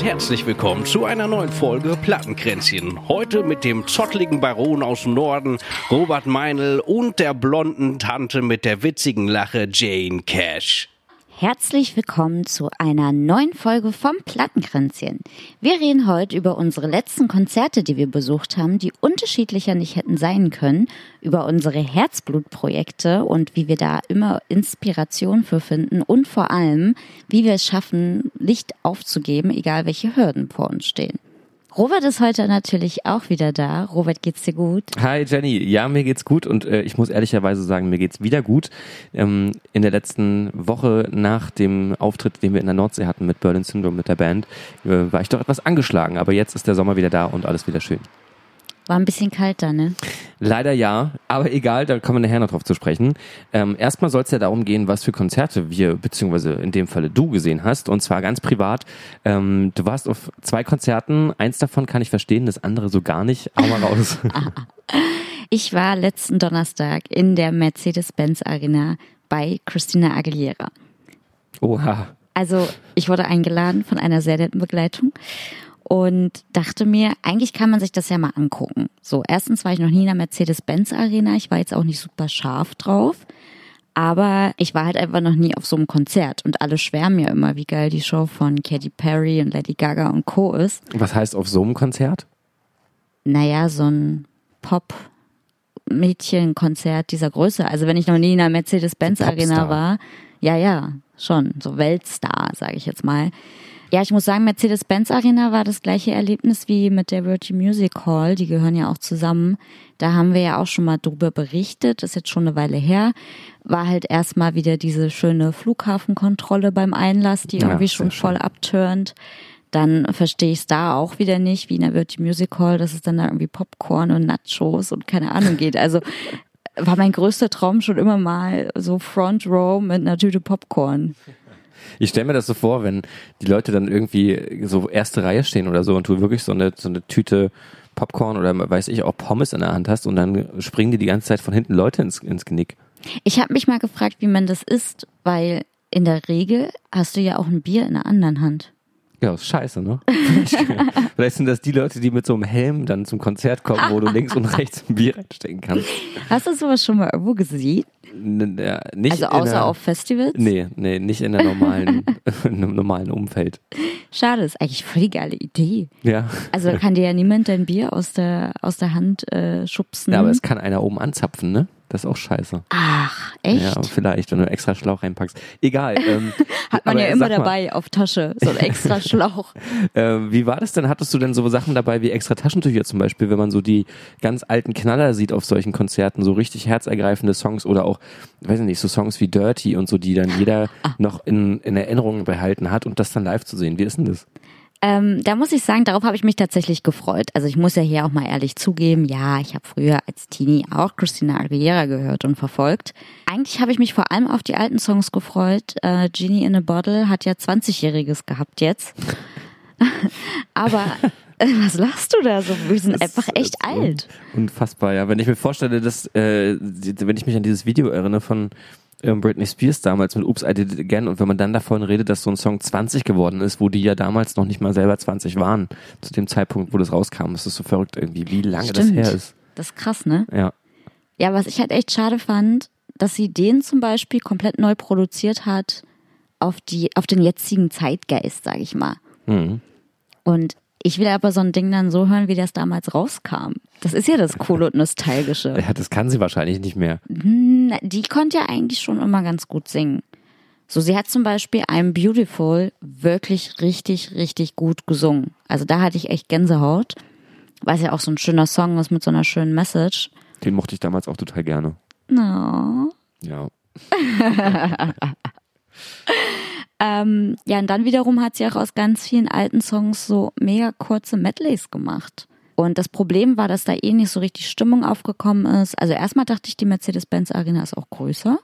und herzlich willkommen zu einer neuen Folge Plattenkränzchen. Heute mit dem zottligen Baron aus dem Norden, Robert Meinl und der blonden Tante mit der witzigen Lache Jane Cash. Herzlich willkommen zu einer neuen Folge vom Plattenkränzchen. Wir reden heute über unsere letzten Konzerte, die wir besucht haben, die unterschiedlicher nicht hätten sein können, über unsere Herzblutprojekte und wie wir da immer Inspiration für finden und vor allem, wie wir es schaffen, Licht aufzugeben, egal welche Hürden vor uns stehen. Robert ist heute natürlich auch wieder da. Robert, geht's dir gut? Hi Jenny, ja, mir geht's gut und äh, ich muss ehrlicherweise sagen, mir geht's wieder gut. Ähm, in der letzten Woche nach dem Auftritt, den wir in der Nordsee hatten mit Berlin Syndrome mit der Band, äh, war ich doch etwas angeschlagen, aber jetzt ist der Sommer wieder da und alles wieder schön. War ein bisschen kalt da, ne? Leider ja, aber egal, da kommen wir nachher noch drauf zu sprechen. Ähm, erstmal soll es ja darum gehen, was für Konzerte wir, beziehungsweise in dem Falle du gesehen hast, und zwar ganz privat. Ähm, du warst auf zwei Konzerten, eins davon kann ich verstehen, das andere so gar nicht. Hau mal raus. ich war letzten Donnerstag in der Mercedes-Benz Arena bei Christina Aguilera. Oha. Also ich wurde eingeladen von einer sehr netten Begleitung und dachte mir, eigentlich kann man sich das ja mal angucken. So, erstens war ich noch nie in der Mercedes-Benz Arena, ich war jetzt auch nicht super scharf drauf, aber ich war halt einfach noch nie auf so einem Konzert und alle schwärmen ja immer, wie geil die Show von Katy Perry und Lady Gaga und Co. ist. Was heißt auf so einem Konzert? Naja, so ein Pop- Mädchenkonzert dieser Größe. Also wenn ich noch nie in einer Mercedes-Benz Arena war, ja, ja, schon, so Weltstar, sage ich jetzt mal. Ja, ich muss sagen, Mercedes-Benz Arena war das gleiche Erlebnis wie mit der Virgin Music Hall. Die gehören ja auch zusammen. Da haben wir ja auch schon mal drüber berichtet. Das ist jetzt schon eine Weile her. War halt erstmal wieder diese schöne Flughafenkontrolle beim Einlass, die irgendwie ja, schon voll abturnt. Dann verstehe ich es da auch wieder nicht, wie in der Virgin Music Hall, dass es dann da irgendwie Popcorn und Nachos und keine Ahnung geht. Also war mein größter Traum schon immer mal so Front Row mit einer Tüte Popcorn. Ich stelle mir das so vor, wenn die Leute dann irgendwie so erste Reihe stehen oder so und du wirklich so eine, so eine Tüte Popcorn oder weiß ich auch Pommes in der Hand hast und dann springen dir die ganze Zeit von hinten Leute ins, ins Genick. Ich habe mich mal gefragt, wie man das isst, weil in der Regel hast du ja auch ein Bier in der anderen Hand. Ja, ist scheiße, ne? Vielleicht, sind das die Leute, die mit so einem Helm dann zum Konzert kommen, wo du links und rechts ein Bier reinstecken kannst. Hast du sowas schon mal irgendwo gesehen? ja, nicht also außer der, auf Festivals? Nee, nee, nicht in der normalen, in einem normalen Umfeld. Schade, ist eigentlich voll die geile Idee. Ja. Also kann dir ja niemand dein Bier aus der, aus der Hand äh, schubsen. Ja, aber es kann einer oben anzapfen, ne? Das ist auch scheiße. Ach, echt? Ja, vielleicht, wenn du extra Schlauch reinpackst. Egal. Ähm, Hat man ja immer dabei auf Tasche, so ein extra Schlauch. äh, wie war das denn? Hattest du denn so Sachen dabei wie extra Taschentücher zum Beispiel, wenn man so die ganz alten Knaller sieht auf solchen Konzerten, so richtig herzergreifende Songs oder auch, weiß ich nicht, so Songs wie Dirty und so, die dann jeder ah. noch in, in Erinnerung behalten hat und das dann live zu sehen. Wie ist denn das? Ähm, da muss ich sagen, darauf habe ich mich tatsächlich gefreut. Also ich muss ja hier auch mal ehrlich zugeben, ja, ich habe früher als Teenie auch Christina Aguilera gehört und verfolgt. Eigentlich habe ich mich vor allem auf die alten Songs gefreut. Äh, Genie in a Bottle hat ja 20-Jähriges gehabt jetzt. Aber äh, was lachst du da so? Wir sind das einfach echt alt. Unfassbar, ja. Wenn ich mir vorstelle, dass, äh, wenn ich mich an dieses Video erinnere von Britney Spears damals mit Oops, I Did It Again und wenn man dann davon redet, dass so ein Song 20 geworden ist, wo die ja damals noch nicht mal selber 20 waren, zu dem Zeitpunkt, wo das rauskam, ist das so verrückt irgendwie, wie lange Stimmt. das her ist. Das ist krass, ne? Ja. Ja, was ich halt echt schade fand, dass sie den zum Beispiel komplett neu produziert hat auf die, auf den jetzigen Zeitgeist, sag ich mal. Mhm. Und ich will aber so ein Ding dann so hören, wie das damals rauskam. Das ist ja das Coole und Nostalgische. Ja, das kann sie wahrscheinlich nicht mehr. Hm, die konnte ja eigentlich schon immer ganz gut singen. So, sie hat zum Beispiel I'm Beautiful wirklich richtig, richtig gut gesungen. Also da hatte ich echt Gänsehaut, weil es ja auch so ein schöner Song ist mit so einer schönen Message. Den mochte ich damals auch total gerne. No. Ja. Ähm, ja, und dann wiederum hat sie auch aus ganz vielen alten Songs so mega kurze Medleys gemacht. Und das Problem war, dass da eh nicht so richtig Stimmung aufgekommen ist. Also erstmal dachte ich, die Mercedes-Benz Arena ist auch größer.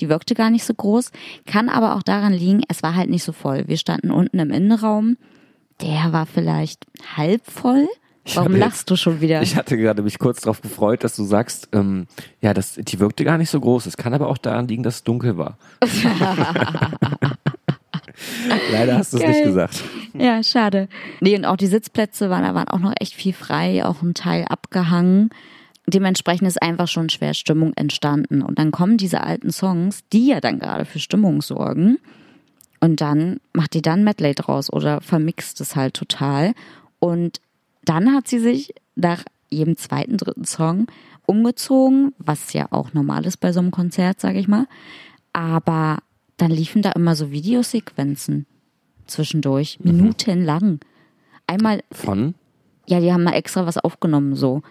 Die wirkte gar nicht so groß. Kann aber auch daran liegen, es war halt nicht so voll. Wir standen unten im Innenraum. Der war vielleicht halb voll. Warum lachst du schon wieder? Ich hatte gerade mich kurz darauf gefreut, dass du sagst, ähm, ja, das, die wirkte gar nicht so groß. Es kann aber auch daran liegen, dass es dunkel war. Leider hast du es nicht gesagt. ja, schade. Nee, und auch die Sitzplätze waren, da waren auch noch echt viel frei, auch ein Teil abgehangen. Dementsprechend ist einfach schon schwer Stimmung entstanden. Und dann kommen diese alten Songs, die ja dann gerade für Stimmung sorgen. Und dann macht die dann Medley draus oder vermixt es halt total. Und dann hat sie sich nach jedem zweiten, dritten Song umgezogen, was ja auch normal ist bei so einem Konzert, sage ich mal. Aber dann liefen da immer so Videosequenzen zwischendurch, Mhm. minutenlang. Einmal, Von? ja, die haben mal extra was aufgenommen so.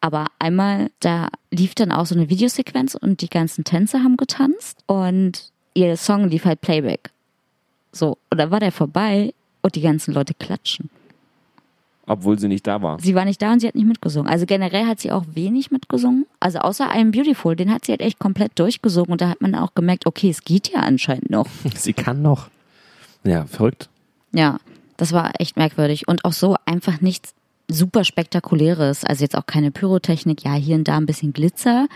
Aber einmal, da lief dann auch so eine Videosequenz und die ganzen Tänzer haben getanzt und ihr Song lief halt Playback. So, und dann war der vorbei und die ganzen Leute klatschen. Obwohl sie nicht da war. Sie war nicht da und sie hat nicht mitgesungen. Also generell hat sie auch wenig mitgesungen. Also außer einem Beautiful, den hat sie halt echt komplett durchgesungen und da hat man auch gemerkt, okay, es geht ja anscheinend noch. Sie kann noch. Ja, verrückt. Ja, das war echt merkwürdig und auch so einfach nichts super spektakuläres. Also jetzt auch keine Pyrotechnik, ja, hier und da ein bisschen Glitzer.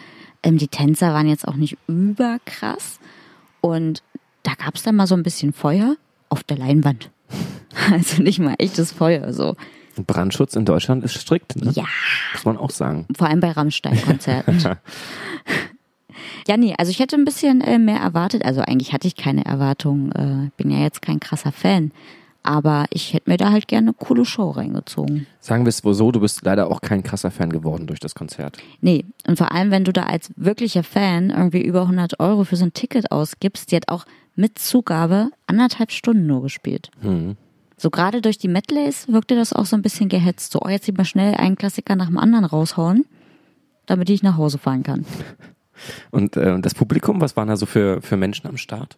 Ähm, die Tänzer waren jetzt auch nicht überkrass und da gab es dann mal so ein bisschen Feuer auf der Leinwand. Also nicht mal echtes Feuer, so. Brandschutz in Deutschland ist strikt, ne? Ja. Muss man auch sagen. Vor allem bei Rammstein-Konzerten. ja, nee, also ich hätte ein bisschen äh, mehr erwartet. Also eigentlich hatte ich keine Erwartung. Äh, bin ja jetzt kein krasser Fan. Aber ich hätte mir da halt gerne eine coole Show reingezogen. Sagen wir es wohl so, du bist leider auch kein krasser Fan geworden durch das Konzert. Nee, und vor allem, wenn du da als wirklicher Fan irgendwie über 100 Euro für so ein Ticket ausgibst, die hat auch mit Zugabe anderthalb Stunden nur gespielt. Mhm. So gerade durch die Medleys wirkte das auch so ein bisschen gehetzt. So, oh, jetzt lieber schnell einen Klassiker nach dem anderen raushauen, damit ich nach Hause fahren kann. Und äh, das Publikum, was waren da so für, für Menschen am Start?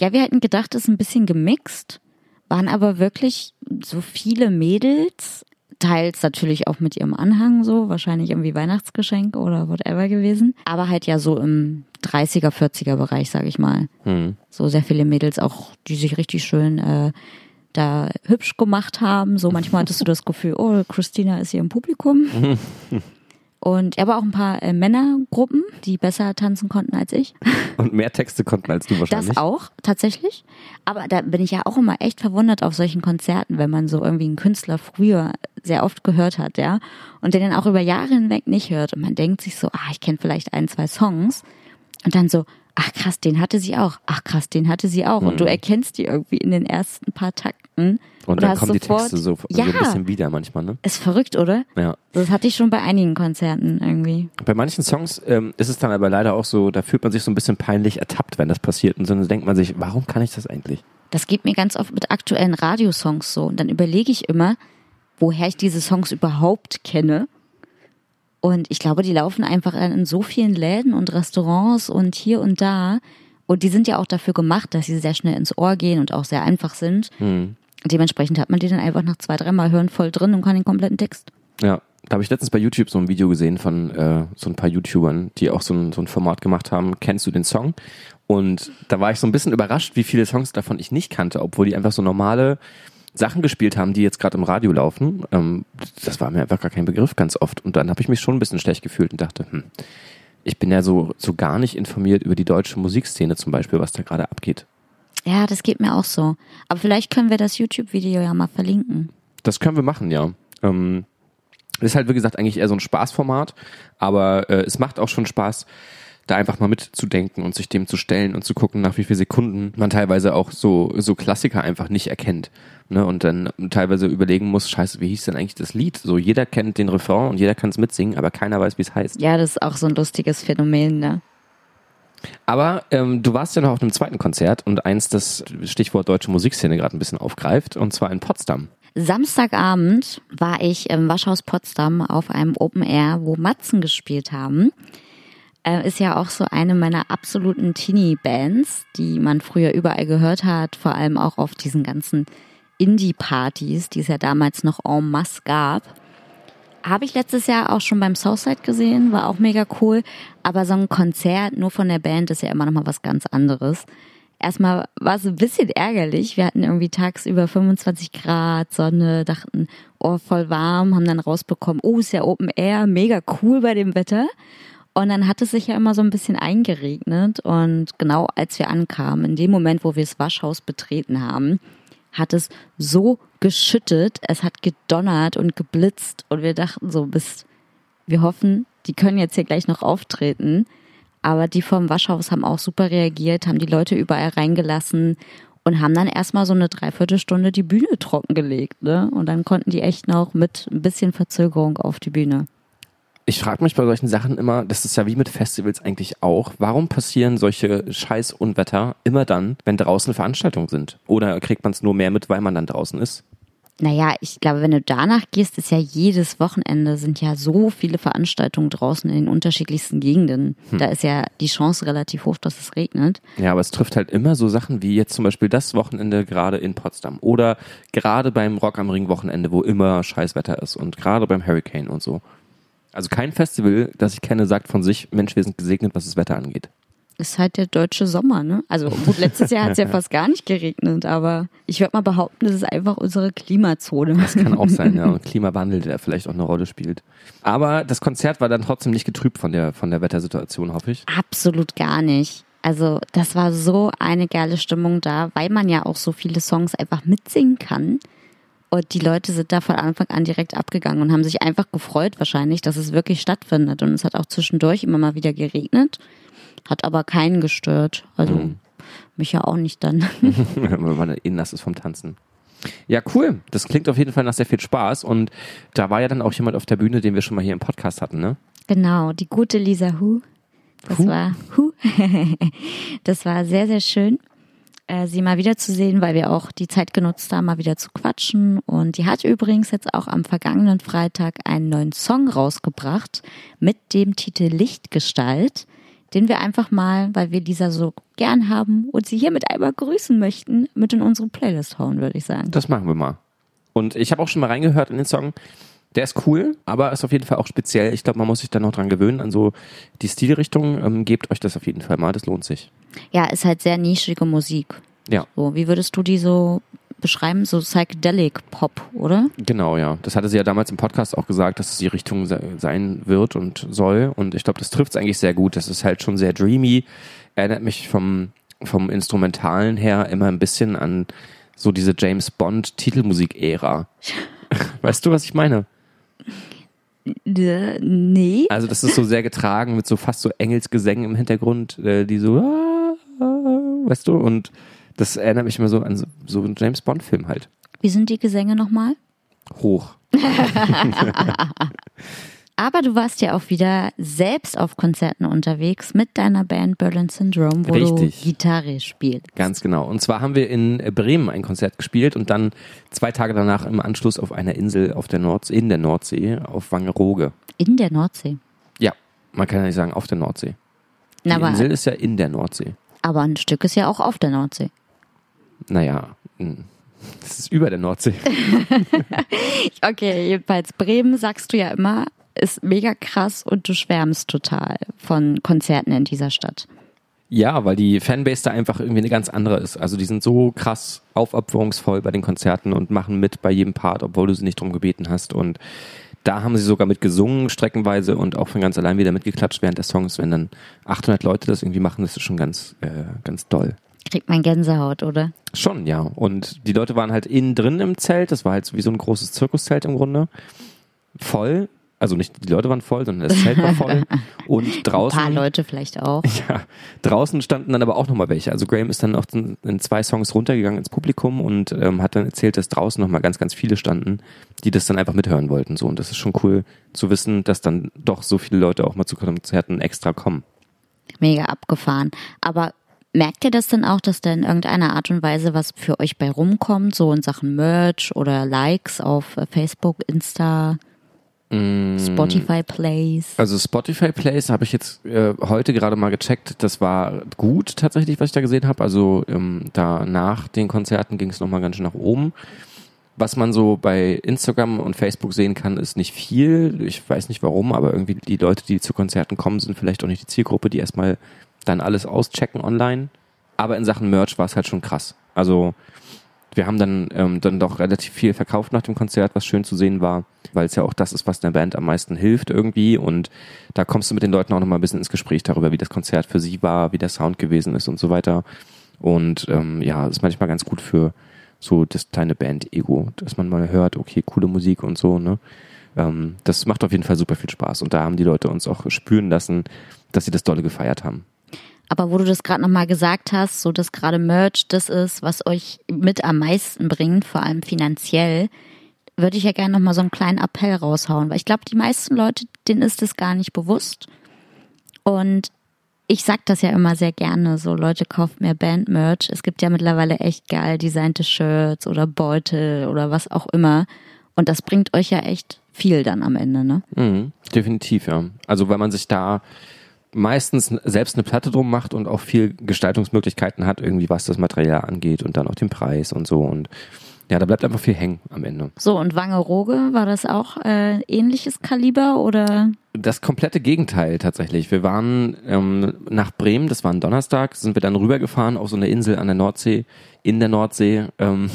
Ja, wir hätten gedacht, es ist ein bisschen gemixt, waren aber wirklich so viele Mädels, teils natürlich auch mit ihrem Anhang so, wahrscheinlich irgendwie Weihnachtsgeschenk oder whatever gewesen, aber halt ja so im 30er, 40er Bereich, sag ich mal. Hm. So sehr viele Mädels auch, die sich richtig schön äh, da hübsch gemacht haben. So manchmal hattest du das Gefühl, oh, Christina ist hier im Publikum. Und aber auch ein paar äh, Männergruppen, die besser tanzen konnten als ich. Und mehr Texte konnten als du wahrscheinlich. Das auch, tatsächlich. Aber da bin ich ja auch immer echt verwundert auf solchen Konzerten, wenn man so irgendwie einen Künstler früher sehr oft gehört hat, ja, und den dann auch über Jahre hinweg nicht hört. Und man denkt sich so, ah, ich kenne vielleicht ein, zwei Songs. Und dann so, ach krass, den hatte sie auch. Ach krass, den hatte sie auch. Und du erkennst die irgendwie in den ersten paar Takten. Und dann kommen die sofort- Texte so, so ja, ein bisschen wieder manchmal, ne? ist verrückt, oder? Ja. Das hatte ich schon bei einigen Konzerten irgendwie. Bei manchen Songs ähm, ist es dann aber leider auch so, da fühlt man sich so ein bisschen peinlich ertappt, wenn das passiert. Und dann denkt man sich, warum kann ich das eigentlich? Das geht mir ganz oft mit aktuellen Radiosongs so. Und dann überlege ich immer, woher ich diese Songs überhaupt kenne. Und ich glaube, die laufen einfach in so vielen Läden und Restaurants und hier und da. Und die sind ja auch dafür gemacht, dass sie sehr schnell ins Ohr gehen und auch sehr einfach sind. Dementsprechend hat man die dann einfach nach zwei, dreimal hören voll drin und kann den kompletten Text. Ja, da habe ich letztens bei YouTube so ein Video gesehen von äh, so ein paar YouTubern, die auch so ein, so ein Format gemacht haben. Kennst du den Song? Und da war ich so ein bisschen überrascht, wie viele Songs davon ich nicht kannte, obwohl die einfach so normale Sachen gespielt haben, die jetzt gerade im Radio laufen. Ähm, das war mir einfach gar kein Begriff ganz oft. Und dann habe ich mich schon ein bisschen schlecht gefühlt und dachte, hm, ich bin ja so, so gar nicht informiert über die deutsche Musikszene zum Beispiel, was da gerade abgeht. Ja, das geht mir auch so. Aber vielleicht können wir das YouTube-Video ja mal verlinken. Das können wir machen, ja. Ähm, ist halt, wie gesagt, eigentlich eher so ein Spaßformat, aber äh, es macht auch schon Spaß, da einfach mal mitzudenken und sich dem zu stellen und zu gucken, nach wie vielen Sekunden man teilweise auch so, so Klassiker einfach nicht erkennt. Ne? Und dann teilweise überlegen muss, scheiße, wie hieß denn eigentlich das Lied? So, jeder kennt den Refrain und jeder kann es mitsingen, aber keiner weiß, wie es heißt. Ja, das ist auch so ein lustiges Phänomen, ne? Aber ähm, du warst ja noch auf einem zweiten Konzert und eins, das Stichwort deutsche Musikszene gerade ein bisschen aufgreift, und zwar in Potsdam. Samstagabend war ich im Waschhaus Potsdam auf einem Open Air, wo Matzen gespielt haben. Äh, ist ja auch so eine meiner absoluten Teenie-Bands, die man früher überall gehört hat, vor allem auch auf diesen ganzen Indie-Partys, die es ja damals noch en masse gab. Habe ich letztes Jahr auch schon beim Southside gesehen, war auch mega cool. Aber so ein Konzert nur von der Band ist ja immer noch mal was ganz anderes. Erstmal war es ein bisschen ärgerlich. Wir hatten irgendwie tagsüber 25 Grad, Sonne, dachten, oh, voll warm, haben dann rausbekommen, oh, ist ja Open Air, mega cool bei dem Wetter. Und dann hat es sich ja immer so ein bisschen eingeregnet. Und genau als wir ankamen, in dem Moment, wo wir das Waschhaus betreten haben, hat es so geschüttet, es hat gedonnert und geblitzt und wir dachten so, bis, wir hoffen, die können jetzt hier gleich noch auftreten. Aber die vom Waschhaus haben auch super reagiert, haben die Leute überall reingelassen und haben dann erstmal so eine Dreiviertelstunde die Bühne trockengelegt. Ne? Und dann konnten die echt noch mit ein bisschen Verzögerung auf die Bühne. Ich frage mich bei solchen Sachen immer, das ist ja wie mit Festivals eigentlich auch, warum passieren solche Scheiß-Unwetter immer dann, wenn draußen Veranstaltungen sind? Oder kriegt man es nur mehr mit, weil man dann draußen ist? Naja, ich glaube, wenn du danach gehst, ist ja jedes Wochenende sind ja so viele Veranstaltungen draußen in den unterschiedlichsten Gegenden. Hm. Da ist ja die Chance relativ hoch, dass es regnet. Ja, aber es trifft halt immer so Sachen wie jetzt zum Beispiel das Wochenende gerade in Potsdam oder gerade beim Rock am Ring Wochenende, wo immer Scheißwetter ist und gerade beim Hurricane und so. Also kein Festival, das ich kenne, sagt von sich, Mensch, wir sind gesegnet, was das Wetter angeht. Ist halt der deutsche Sommer, ne? Also gut, letztes Jahr hat es ja fast gar nicht geregnet, aber ich würde mal behaupten, das ist einfach unsere Klimazone. Das kann auch sein, ja. Und Klimawandel, der vielleicht auch eine Rolle spielt. Aber das Konzert war dann trotzdem nicht getrübt von der, von der Wettersituation, hoffe ich. Absolut gar nicht. Also das war so eine geile Stimmung da, weil man ja auch so viele Songs einfach mitsingen kann. Und die Leute sind da von Anfang an direkt abgegangen und haben sich einfach gefreut wahrscheinlich, dass es wirklich stattfindet. Und es hat auch zwischendurch immer mal wieder geregnet, hat aber keinen gestört. Also mhm. mich ja auch nicht dann. Wenn man nass ist vom Tanzen. Ja, cool. Das klingt auf jeden Fall nach sehr viel Spaß. Und da war ja dann auch jemand auf der Bühne, den wir schon mal hier im Podcast hatten, ne? Genau, die gute Lisa Hu. Das Hu? war Hu. das war sehr, sehr schön äh, sie mal wieder zu sehen, weil wir auch die Zeit genutzt haben, mal wieder zu quatschen. Und die hat übrigens jetzt auch am vergangenen Freitag einen neuen Song rausgebracht mit dem Titel Lichtgestalt, den wir einfach mal, weil wir Lisa so gern haben und sie hiermit einmal grüßen möchten, mit in unsere Playlist hauen, würde ich sagen. Das machen wir mal. Und ich habe auch schon mal reingehört in den Song. Der ist cool, aber ist auf jeden Fall auch speziell. Ich glaube, man muss sich da noch dran gewöhnen. An so die Stilrichtung. Ähm, gebt euch das auf jeden Fall mal. Das lohnt sich. Ja, ist halt sehr nischige Musik. Ja. So, wie würdest du die so beschreiben? So Psychedelic Pop, oder? Genau, ja. Das hatte sie ja damals im Podcast auch gesagt, dass es die Richtung sein wird und soll. Und ich glaube, das trifft es eigentlich sehr gut. Das ist halt schon sehr dreamy. Erinnert mich vom, vom Instrumentalen her immer ein bisschen an so diese James Bond Titelmusik-Ära. weißt du, was ich meine? Nee. Also das ist so sehr getragen mit so fast so Engelsgesängen im Hintergrund, äh, die so, weißt du, und das erinnert mich immer so an so, so einen James Bond Film halt. Wie sind die Gesänge nochmal? Hoch. Aber du warst ja auch wieder selbst auf Konzerten unterwegs mit deiner Band Berlin Syndrome, wo Richtig. du Gitarre spielst. Ganz genau. Und zwar haben wir in Bremen ein Konzert gespielt und dann zwei Tage danach im Anschluss auf einer Insel auf der Nordsee, in der Nordsee, auf Wangerooge. In der Nordsee? Ja, man kann ja nicht sagen auf der Nordsee. Die Na, Insel ist ja in der Nordsee. Aber ein Stück ist ja auch auf der Nordsee. Naja, hm. das ist über der Nordsee. okay, jedenfalls Bremen sagst du ja immer, ist mega krass und du schwärmst total von Konzerten in dieser Stadt. Ja, weil die Fanbase da einfach irgendwie eine ganz andere ist. Also die sind so krass aufopferungsvoll bei den Konzerten und machen mit bei jedem Part, obwohl du sie nicht drum gebeten hast. Und da haben sie sogar mit gesungen streckenweise und auch von ganz allein wieder mitgeklatscht während der Songs. Wenn dann 800 Leute das irgendwie machen, das ist schon ganz, äh, ganz doll. Kriegt man Gänsehaut, oder? Schon, ja. Und die Leute waren halt innen drin im Zelt. Das war halt so wie so ein großes Zirkuszelt im Grunde. Voll also nicht die Leute waren voll, sondern das Zelt war voll. Und draußen. Ein paar Leute vielleicht auch. Ja. Draußen standen dann aber auch nochmal welche. Also Graham ist dann auch in zwei Songs runtergegangen ins Publikum und ähm, hat dann erzählt, dass draußen nochmal ganz, ganz viele standen, die das dann einfach mithören wollten. So. Und das ist schon cool zu wissen, dass dann doch so viele Leute auch mal zu Konzerten extra kommen. Mega abgefahren. Aber Merkt ihr das denn auch, dass da in irgendeiner Art und Weise was für euch bei rumkommt, so in Sachen Merch oder Likes auf äh, Facebook, Insta? Mm. Spotify Plays. Also Spotify Plays habe ich jetzt äh, heute gerade mal gecheckt. Das war gut tatsächlich, was ich da gesehen habe. Also ähm, da nach den Konzerten ging es nochmal ganz schön nach oben. Was man so bei Instagram und Facebook sehen kann, ist nicht viel. Ich weiß nicht warum, aber irgendwie die Leute, die zu Konzerten kommen, sind vielleicht auch nicht die Zielgruppe, die erstmal dann alles auschecken online. Aber in Sachen Merch war es halt schon krass. Also wir haben dann, ähm, dann doch relativ viel verkauft nach dem Konzert, was schön zu sehen war, weil es ja auch das ist, was der Band am meisten hilft irgendwie. Und da kommst du mit den Leuten auch nochmal ein bisschen ins Gespräch darüber, wie das Konzert für sie war, wie der Sound gewesen ist und so weiter. Und ähm, ja, ist manchmal ganz gut für so das kleine Band-Ego, dass man mal hört, okay, coole Musik und so, ne? Ähm, das macht auf jeden Fall super viel Spaß und da haben die Leute uns auch spüren lassen, dass sie das dolle gefeiert haben. Aber wo du das gerade nochmal gesagt hast, so dass gerade Merch das ist, was euch mit am meisten bringt, vor allem finanziell, würde ich ja gerne nochmal so einen kleinen Appell raushauen, weil ich glaube, die meisten Leute, denen ist es gar nicht bewusst. Und ich sag das ja immer sehr gerne, so Leute kauft mehr Band-Merch. Es gibt ja mittlerweile echt geil designte Shirts oder Beutel oder was auch immer. Und das bringt euch ja echt viel dann am Ende, ne? Mhm, definitiv, ja. Also wenn man sich da meistens selbst eine Platte drum macht und auch viel Gestaltungsmöglichkeiten hat, irgendwie was das Material angeht und dann auch den Preis und so und ja, da bleibt einfach viel hängen am Ende. So, und Wangerooge, war das auch äh, ähnliches Kaliber oder? Das komplette Gegenteil tatsächlich. Wir waren ähm, nach Bremen, das war ein Donnerstag, sind wir dann rübergefahren auf so eine Insel an der Nordsee, in der Nordsee. Ähm,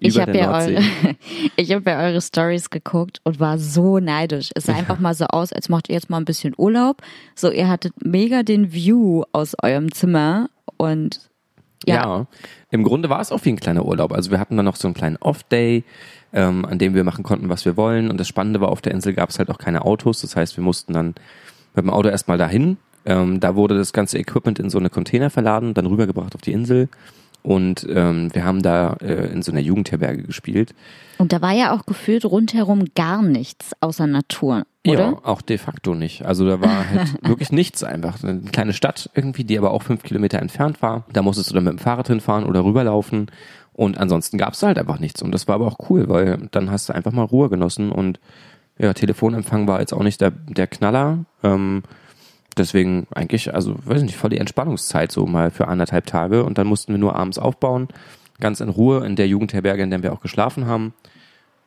ich habe ja, eure, hab ja eure Stories geguckt und war so neidisch. Es sah einfach mal so aus, als macht ihr jetzt mal ein bisschen Urlaub. So, ihr hattet mega den View aus eurem Zimmer und ja. ja. im Grunde war es auch wie ein kleiner Urlaub. Also wir hatten dann noch so einen kleinen Off-Day, ähm, an dem wir machen konnten, was wir wollen. Und das Spannende war, auf der Insel gab es halt auch keine Autos. Das heißt, wir mussten dann mit dem Auto erstmal dahin. Ähm, da wurde das ganze Equipment in so eine Container verladen, dann rübergebracht auf die Insel. Und ähm, wir haben da äh, in so einer Jugendherberge gespielt. Und da war ja auch gefühlt rundherum gar nichts außer Natur, oder? Ja, auch de facto nicht. Also da war halt wirklich nichts einfach. Eine kleine Stadt irgendwie, die aber auch fünf Kilometer entfernt war. Da musstest du dann mit dem Fahrrad hinfahren oder rüberlaufen. Und ansonsten gab es halt einfach nichts. Und das war aber auch cool, weil dann hast du einfach mal Ruhe genossen und ja, Telefonempfang war jetzt auch nicht der, der Knaller. Ähm, deswegen eigentlich, also weiß nicht, voll die Entspannungszeit so mal für anderthalb Tage und dann mussten wir nur abends aufbauen, ganz in Ruhe in der Jugendherberge, in der wir auch geschlafen haben.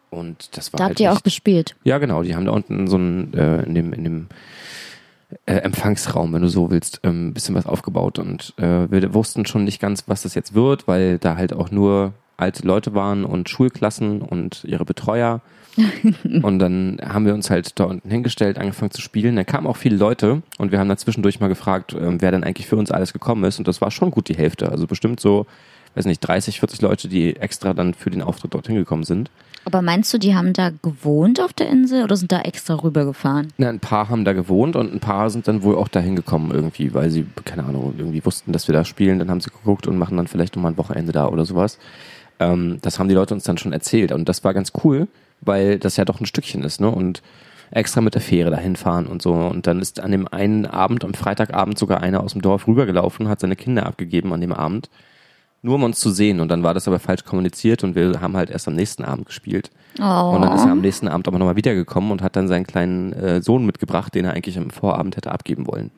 Und das war. Da halt habt ihr auch gespielt. Ja, genau. Die haben da unten so ein äh, in dem in dem äh, Empfangsraum, wenn du so willst, ein ähm, bisschen was aufgebaut und äh, wir wussten schon nicht ganz, was das jetzt wird, weil da halt auch nur alte Leute waren und Schulklassen und ihre Betreuer. und dann haben wir uns halt da unten hingestellt, angefangen zu spielen. Da kamen auch viele Leute und wir haben dann zwischendurch mal gefragt, ähm, wer denn eigentlich für uns alles gekommen ist. Und das war schon gut die Hälfte. Also bestimmt so, weiß nicht, 30, 40 Leute, die extra dann für den Auftritt dorthin gekommen sind. Aber meinst du, die haben da gewohnt auf der Insel oder sind da extra rübergefahren? Na, ein paar haben da gewohnt und ein paar sind dann wohl auch da hingekommen irgendwie, weil sie, keine Ahnung, irgendwie wussten, dass wir da spielen. Dann haben sie geguckt und machen dann vielleicht nochmal ein Wochenende da oder sowas. Ähm, das haben die Leute uns dann schon erzählt und das war ganz cool weil das ja doch ein Stückchen ist, ne? Und extra mit der Fähre dahin fahren und so. Und dann ist an dem einen Abend, am Freitagabend sogar einer aus dem Dorf rübergelaufen, hat seine Kinder abgegeben an dem Abend, nur um uns zu sehen. Und dann war das aber falsch kommuniziert und wir haben halt erst am nächsten Abend gespielt. Oh. Und dann ist er am nächsten Abend aber nochmal wiedergekommen und hat dann seinen kleinen äh, Sohn mitgebracht, den er eigentlich am Vorabend hätte abgeben wollen.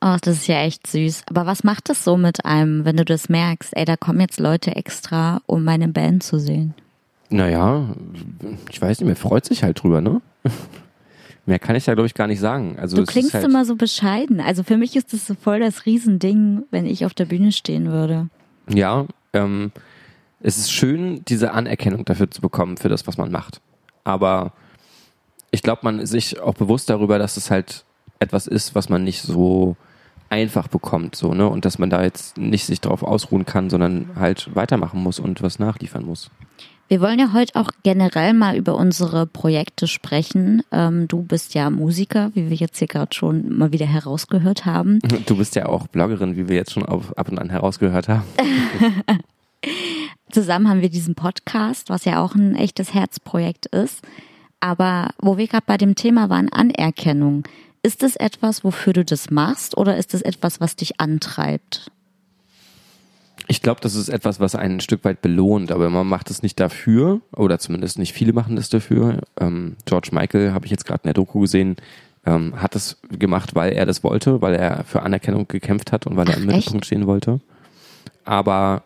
Ach, das ist ja echt süß. Aber was macht das so mit einem, wenn du das merkst? Ey, da kommen jetzt Leute extra, um meine Band zu sehen. Naja, ich weiß nicht, mir freut sich halt drüber, ne? Mehr kann ich da, glaube ich, gar nicht sagen. Also du klingst halt immer so bescheiden. Also für mich ist das so voll das Riesending, wenn ich auf der Bühne stehen würde. Ja, ähm, es ist schön, diese Anerkennung dafür zu bekommen, für das, was man macht. Aber ich glaube, man ist sich auch bewusst darüber, dass es halt etwas ist, was man nicht so einfach bekommt, so, ne? Und dass man da jetzt nicht sich drauf ausruhen kann, sondern halt weitermachen muss und was nachliefern muss. Wir wollen ja heute auch generell mal über unsere Projekte sprechen. Ähm, du bist ja Musiker, wie wir jetzt hier gerade schon mal wieder herausgehört haben. Du bist ja auch Bloggerin, wie wir jetzt schon auf, ab und an herausgehört haben. Zusammen haben wir diesen Podcast, was ja auch ein echtes Herzprojekt ist. Aber wo wir gerade bei dem Thema waren, Anerkennung. Ist es etwas, wofür du das machst oder ist es etwas, was dich antreibt? Ich glaube, das ist etwas, was einen ein Stück weit belohnt, aber man macht es nicht dafür, oder zumindest nicht viele machen das dafür. Ähm, George Michael, habe ich jetzt gerade in der Doku gesehen, ähm, hat das gemacht, weil er das wollte, weil er für Anerkennung gekämpft hat und weil er im Mittelpunkt stehen wollte. Aber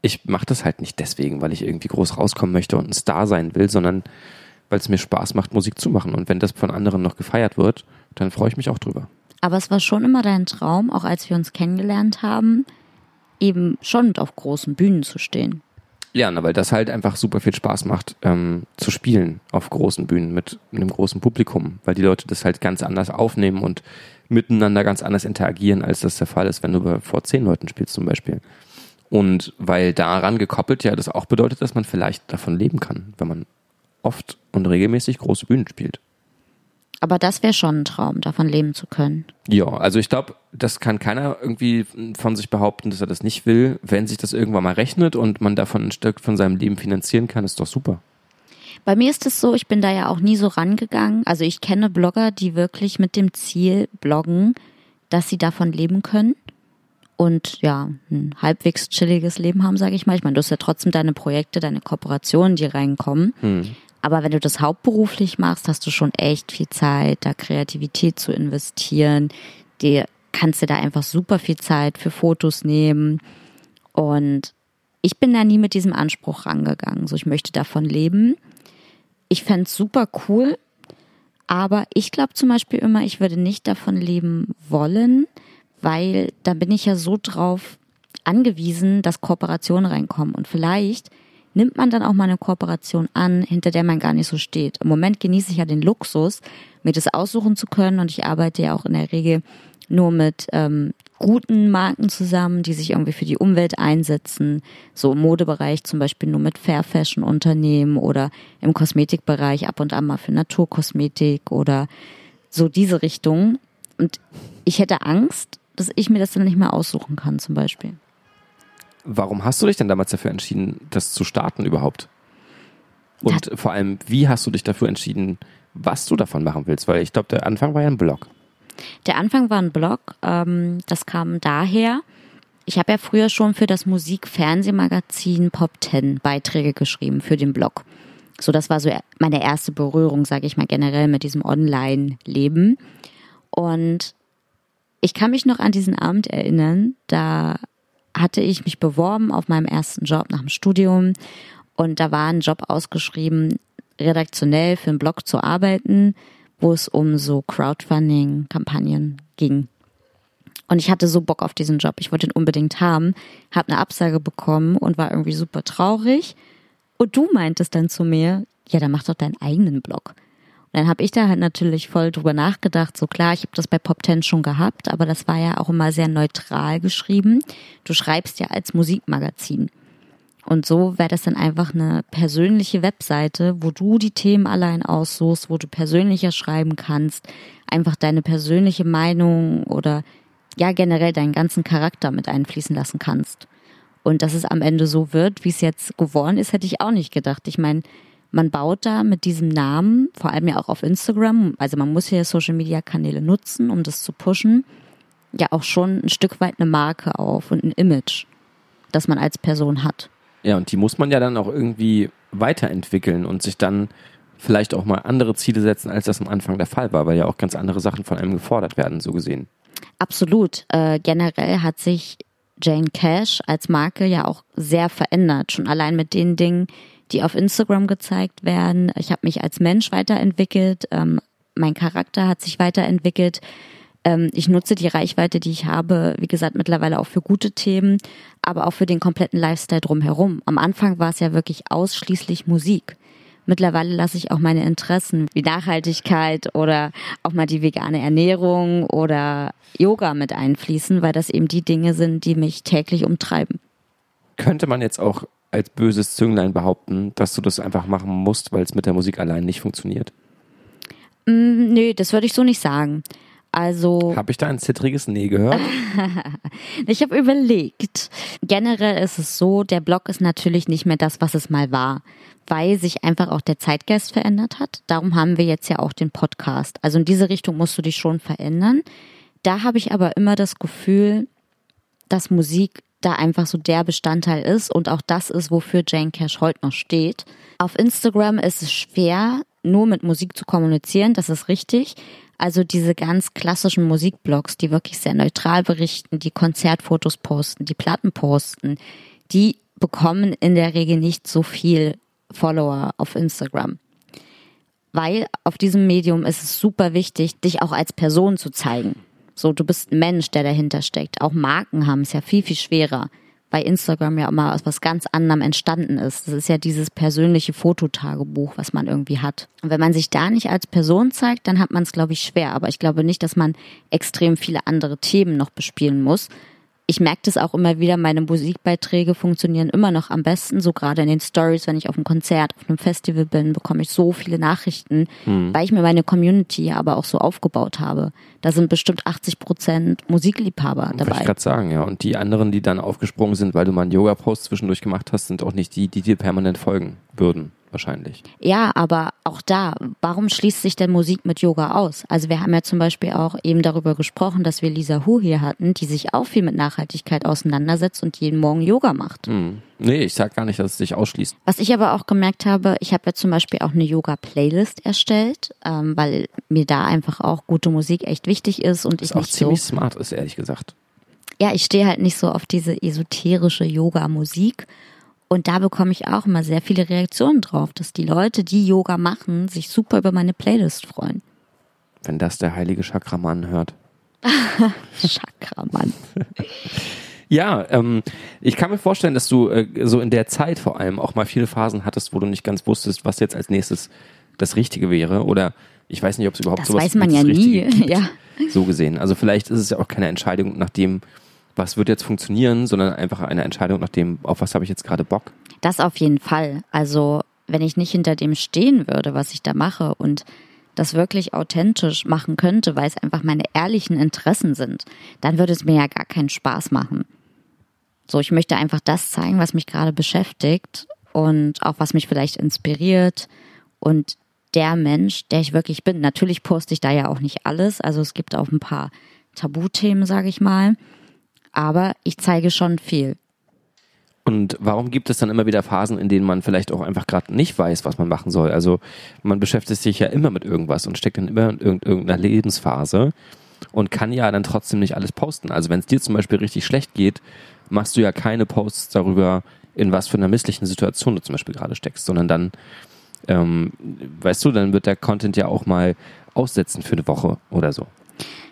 ich mache das halt nicht deswegen, weil ich irgendwie groß rauskommen möchte und ein Star sein will, sondern weil es mir Spaß macht, Musik zu machen. Und wenn das von anderen noch gefeiert wird, dann freue ich mich auch drüber. Aber es war schon immer dein Traum, auch als wir uns kennengelernt haben, eben schon auf großen Bühnen zu stehen. Ja, na, weil das halt einfach super viel Spaß macht, ähm, zu spielen auf großen Bühnen mit einem großen Publikum, weil die Leute das halt ganz anders aufnehmen und miteinander ganz anders interagieren, als das der Fall ist, wenn du vor zehn Leuten spielst zum Beispiel. Und weil daran gekoppelt ja das auch bedeutet, dass man vielleicht davon leben kann, wenn man oft und regelmäßig große Bühnen spielt. Aber das wäre schon ein Traum, davon leben zu können. Ja, also ich glaube, das kann keiner irgendwie von sich behaupten, dass er das nicht will. Wenn sich das irgendwann mal rechnet und man davon ein Stück von seinem Leben finanzieren kann, ist doch super. Bei mir ist es so, ich bin da ja auch nie so rangegangen. Also ich kenne Blogger, die wirklich mit dem Ziel bloggen, dass sie davon leben können und ja, ein halbwegs chilliges Leben haben, sage ich mal. Ich meine, du hast ja trotzdem deine Projekte, deine Kooperationen, die reinkommen. Hm. Aber wenn du das hauptberuflich machst, hast du schon echt viel Zeit, da Kreativität zu investieren. Dir kannst du da einfach super viel Zeit für Fotos nehmen. Und ich bin da nie mit diesem Anspruch rangegangen. So, ich möchte davon leben. Ich fände es super cool, aber ich glaube zum Beispiel immer, ich würde nicht davon leben wollen, weil da bin ich ja so drauf angewiesen, dass Kooperationen reinkommen. Und vielleicht nimmt man dann auch mal eine Kooperation an, hinter der man gar nicht so steht. Im Moment genieße ich ja den Luxus, mir das aussuchen zu können und ich arbeite ja auch in der Regel nur mit ähm, guten Marken zusammen, die sich irgendwie für die Umwelt einsetzen. So im Modebereich zum Beispiel nur mit Fair Fashion Unternehmen oder im Kosmetikbereich ab und an mal für Naturkosmetik oder so diese Richtung. Und ich hätte Angst, dass ich mir das dann nicht mehr aussuchen kann, zum Beispiel. Warum hast du dich denn damals dafür entschieden, das zu starten überhaupt? Und das vor allem, wie hast du dich dafür entschieden, was du davon machen willst? Weil ich glaube, der Anfang war ja ein Blog. Der Anfang war ein Blog. Ähm, das kam daher. Ich habe ja früher schon für das Musik-Fernsehmagazin Pop 10 Beiträge geschrieben für den Blog. So, das war so meine erste Berührung, sage ich mal generell mit diesem Online-Leben. Und ich kann mich noch an diesen Abend erinnern, da hatte ich mich beworben auf meinem ersten Job nach dem Studium und da war ein Job ausgeschrieben, redaktionell für einen Blog zu arbeiten, wo es um so Crowdfunding-Kampagnen ging. Und ich hatte so Bock auf diesen Job. Ich wollte ihn unbedingt haben, habe eine Absage bekommen und war irgendwie super traurig. Und du meintest dann zu mir, ja, dann mach doch deinen eigenen Blog dann habe ich da halt natürlich voll drüber nachgedacht. So klar, ich habe das bei Pop Ten schon gehabt, aber das war ja auch immer sehr neutral geschrieben. Du schreibst ja als Musikmagazin. Und so wäre das dann einfach eine persönliche Webseite, wo du die Themen allein aussuchst, wo du persönlicher schreiben kannst, einfach deine persönliche Meinung oder ja generell deinen ganzen Charakter mit einfließen lassen kannst. Und dass es am Ende so wird, wie es jetzt geworden ist, hätte ich auch nicht gedacht. Ich meine, man baut da mit diesem Namen, vor allem ja auch auf Instagram, also man muss ja Social Media Kanäle nutzen, um das zu pushen, ja auch schon ein Stück weit eine Marke auf und ein Image, das man als Person hat. Ja, und die muss man ja dann auch irgendwie weiterentwickeln und sich dann vielleicht auch mal andere Ziele setzen, als das am Anfang der Fall war, weil ja auch ganz andere Sachen von einem gefordert werden, so gesehen. Absolut. Äh, generell hat sich Jane Cash als Marke ja auch sehr verändert, schon allein mit den Dingen, die auf Instagram gezeigt werden. Ich habe mich als Mensch weiterentwickelt, ähm, mein Charakter hat sich weiterentwickelt. Ähm, ich nutze die Reichweite, die ich habe, wie gesagt, mittlerweile auch für gute Themen, aber auch für den kompletten Lifestyle drumherum. Am Anfang war es ja wirklich ausschließlich Musik. Mittlerweile lasse ich auch meine Interessen wie Nachhaltigkeit oder auch mal die vegane Ernährung oder Yoga mit einfließen, weil das eben die Dinge sind, die mich täglich umtreiben. Könnte man jetzt auch als böses Zünglein behaupten, dass du das einfach machen musst, weil es mit der Musik allein nicht funktioniert? Mm, nö, das würde ich so nicht sagen. Also. Habe ich da ein zittriges Nee gehört? ich habe überlegt. Generell ist es so, der Blog ist natürlich nicht mehr das, was es mal war, weil sich einfach auch der Zeitgeist verändert hat. Darum haben wir jetzt ja auch den Podcast. Also in diese Richtung musst du dich schon verändern. Da habe ich aber immer das Gefühl, dass Musik da einfach so der Bestandteil ist und auch das ist, wofür Jane Cash heute noch steht. Auf Instagram ist es schwer, nur mit Musik zu kommunizieren, das ist richtig. Also diese ganz klassischen Musikblogs, die wirklich sehr neutral berichten, die Konzertfotos posten, die Platten posten, die bekommen in der Regel nicht so viel Follower auf Instagram. Weil auf diesem Medium ist es super wichtig, dich auch als Person zu zeigen. So, du bist ein Mensch, der dahinter steckt. Auch Marken haben es ja viel, viel schwerer, weil Instagram ja immer aus was ganz anderem entstanden ist. Das ist ja dieses persönliche Fototagebuch, was man irgendwie hat. Und wenn man sich da nicht als Person zeigt, dann hat man es, glaube ich, schwer. Aber ich glaube nicht, dass man extrem viele andere Themen noch bespielen muss, ich merke das auch immer wieder, meine Musikbeiträge funktionieren immer noch am besten, so gerade in den Stories, wenn ich auf einem Konzert, auf einem Festival bin, bekomme ich so viele Nachrichten, mhm. weil ich mir meine Community aber auch so aufgebaut habe. Da sind bestimmt 80 Prozent Musikliebhaber dabei. Wollte ich gerade sagen, ja. Und die anderen, die dann aufgesprungen sind, weil du mal einen Yoga-Post zwischendurch gemacht hast, sind auch nicht die, die dir permanent folgen würden wahrscheinlich. Ja, aber auch da, warum schließt sich denn Musik mit Yoga aus? Also wir haben ja zum Beispiel auch eben darüber gesprochen, dass wir Lisa Hu hier hatten, die sich auch viel mit Nachhaltigkeit auseinandersetzt und jeden Morgen Yoga macht. Hm. Nee, ich sag gar nicht, dass es sich ausschließt. Was ich aber auch gemerkt habe, ich habe ja zum Beispiel auch eine Yoga-Playlist erstellt, ähm, weil mir da einfach auch gute Musik echt wichtig ist und das ich auch nicht ziemlich so, smart ist, ehrlich gesagt. Ja, ich stehe halt nicht so auf diese esoterische Yoga-Musik und da bekomme ich auch immer sehr viele Reaktionen drauf, dass die Leute, die Yoga machen, sich super über meine Playlist freuen. Wenn das der heilige Chakramann hört. Chakramann. ja, ähm, ich kann mir vorstellen, dass du äh, so in der Zeit vor allem auch mal viele Phasen hattest, wo du nicht ganz wusstest, was jetzt als nächstes das Richtige wäre. Oder ich weiß nicht, ob es überhaupt das sowas weiß man ja nie. Gibt. Ja. So gesehen. Also vielleicht ist es ja auch keine Entscheidung nach dem, was wird jetzt funktionieren, sondern einfach eine Entscheidung nach dem, auf was habe ich jetzt gerade Bock. Das auf jeden Fall. Also wenn ich nicht hinter dem stehen würde, was ich da mache und das wirklich authentisch machen könnte, weil es einfach meine ehrlichen Interessen sind, dann würde es mir ja gar keinen Spaß machen. So, ich möchte einfach das zeigen, was mich gerade beschäftigt und auch was mich vielleicht inspiriert und der Mensch, der ich wirklich bin. Natürlich poste ich da ja auch nicht alles, also es gibt auch ein paar Tabuthemen, sage ich mal, aber ich zeige schon viel. Und warum gibt es dann immer wieder Phasen, in denen man vielleicht auch einfach gerade nicht weiß, was man machen soll? Also man beschäftigt sich ja immer mit irgendwas und steckt dann immer in irgendeiner Lebensphase und kann ja dann trotzdem nicht alles posten. Also wenn es dir zum Beispiel richtig schlecht geht, machst du ja keine Posts darüber, in was für einer misslichen Situation du zum Beispiel gerade steckst, sondern dann, ähm, weißt du, dann wird der Content ja auch mal aussetzen für eine Woche oder so.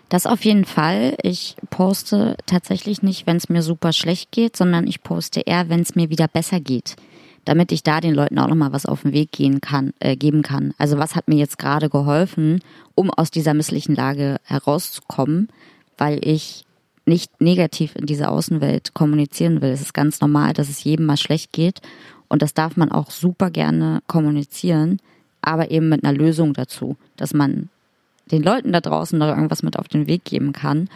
Das auf jeden Fall. Ich poste tatsächlich nicht, wenn es mir super schlecht geht, sondern ich poste eher, wenn es mir wieder besser geht. Damit ich da den Leuten auch nochmal was auf den Weg gehen kann, äh, geben kann. Also was hat mir jetzt gerade geholfen, um aus dieser misslichen Lage herauszukommen, weil ich nicht negativ in diese Außenwelt kommunizieren will. Es ist ganz normal, dass es jedem mal schlecht geht und das darf man auch super gerne kommunizieren, aber eben mit einer Lösung dazu, dass man den Leuten da draußen noch irgendwas mit auf den Weg geben kann.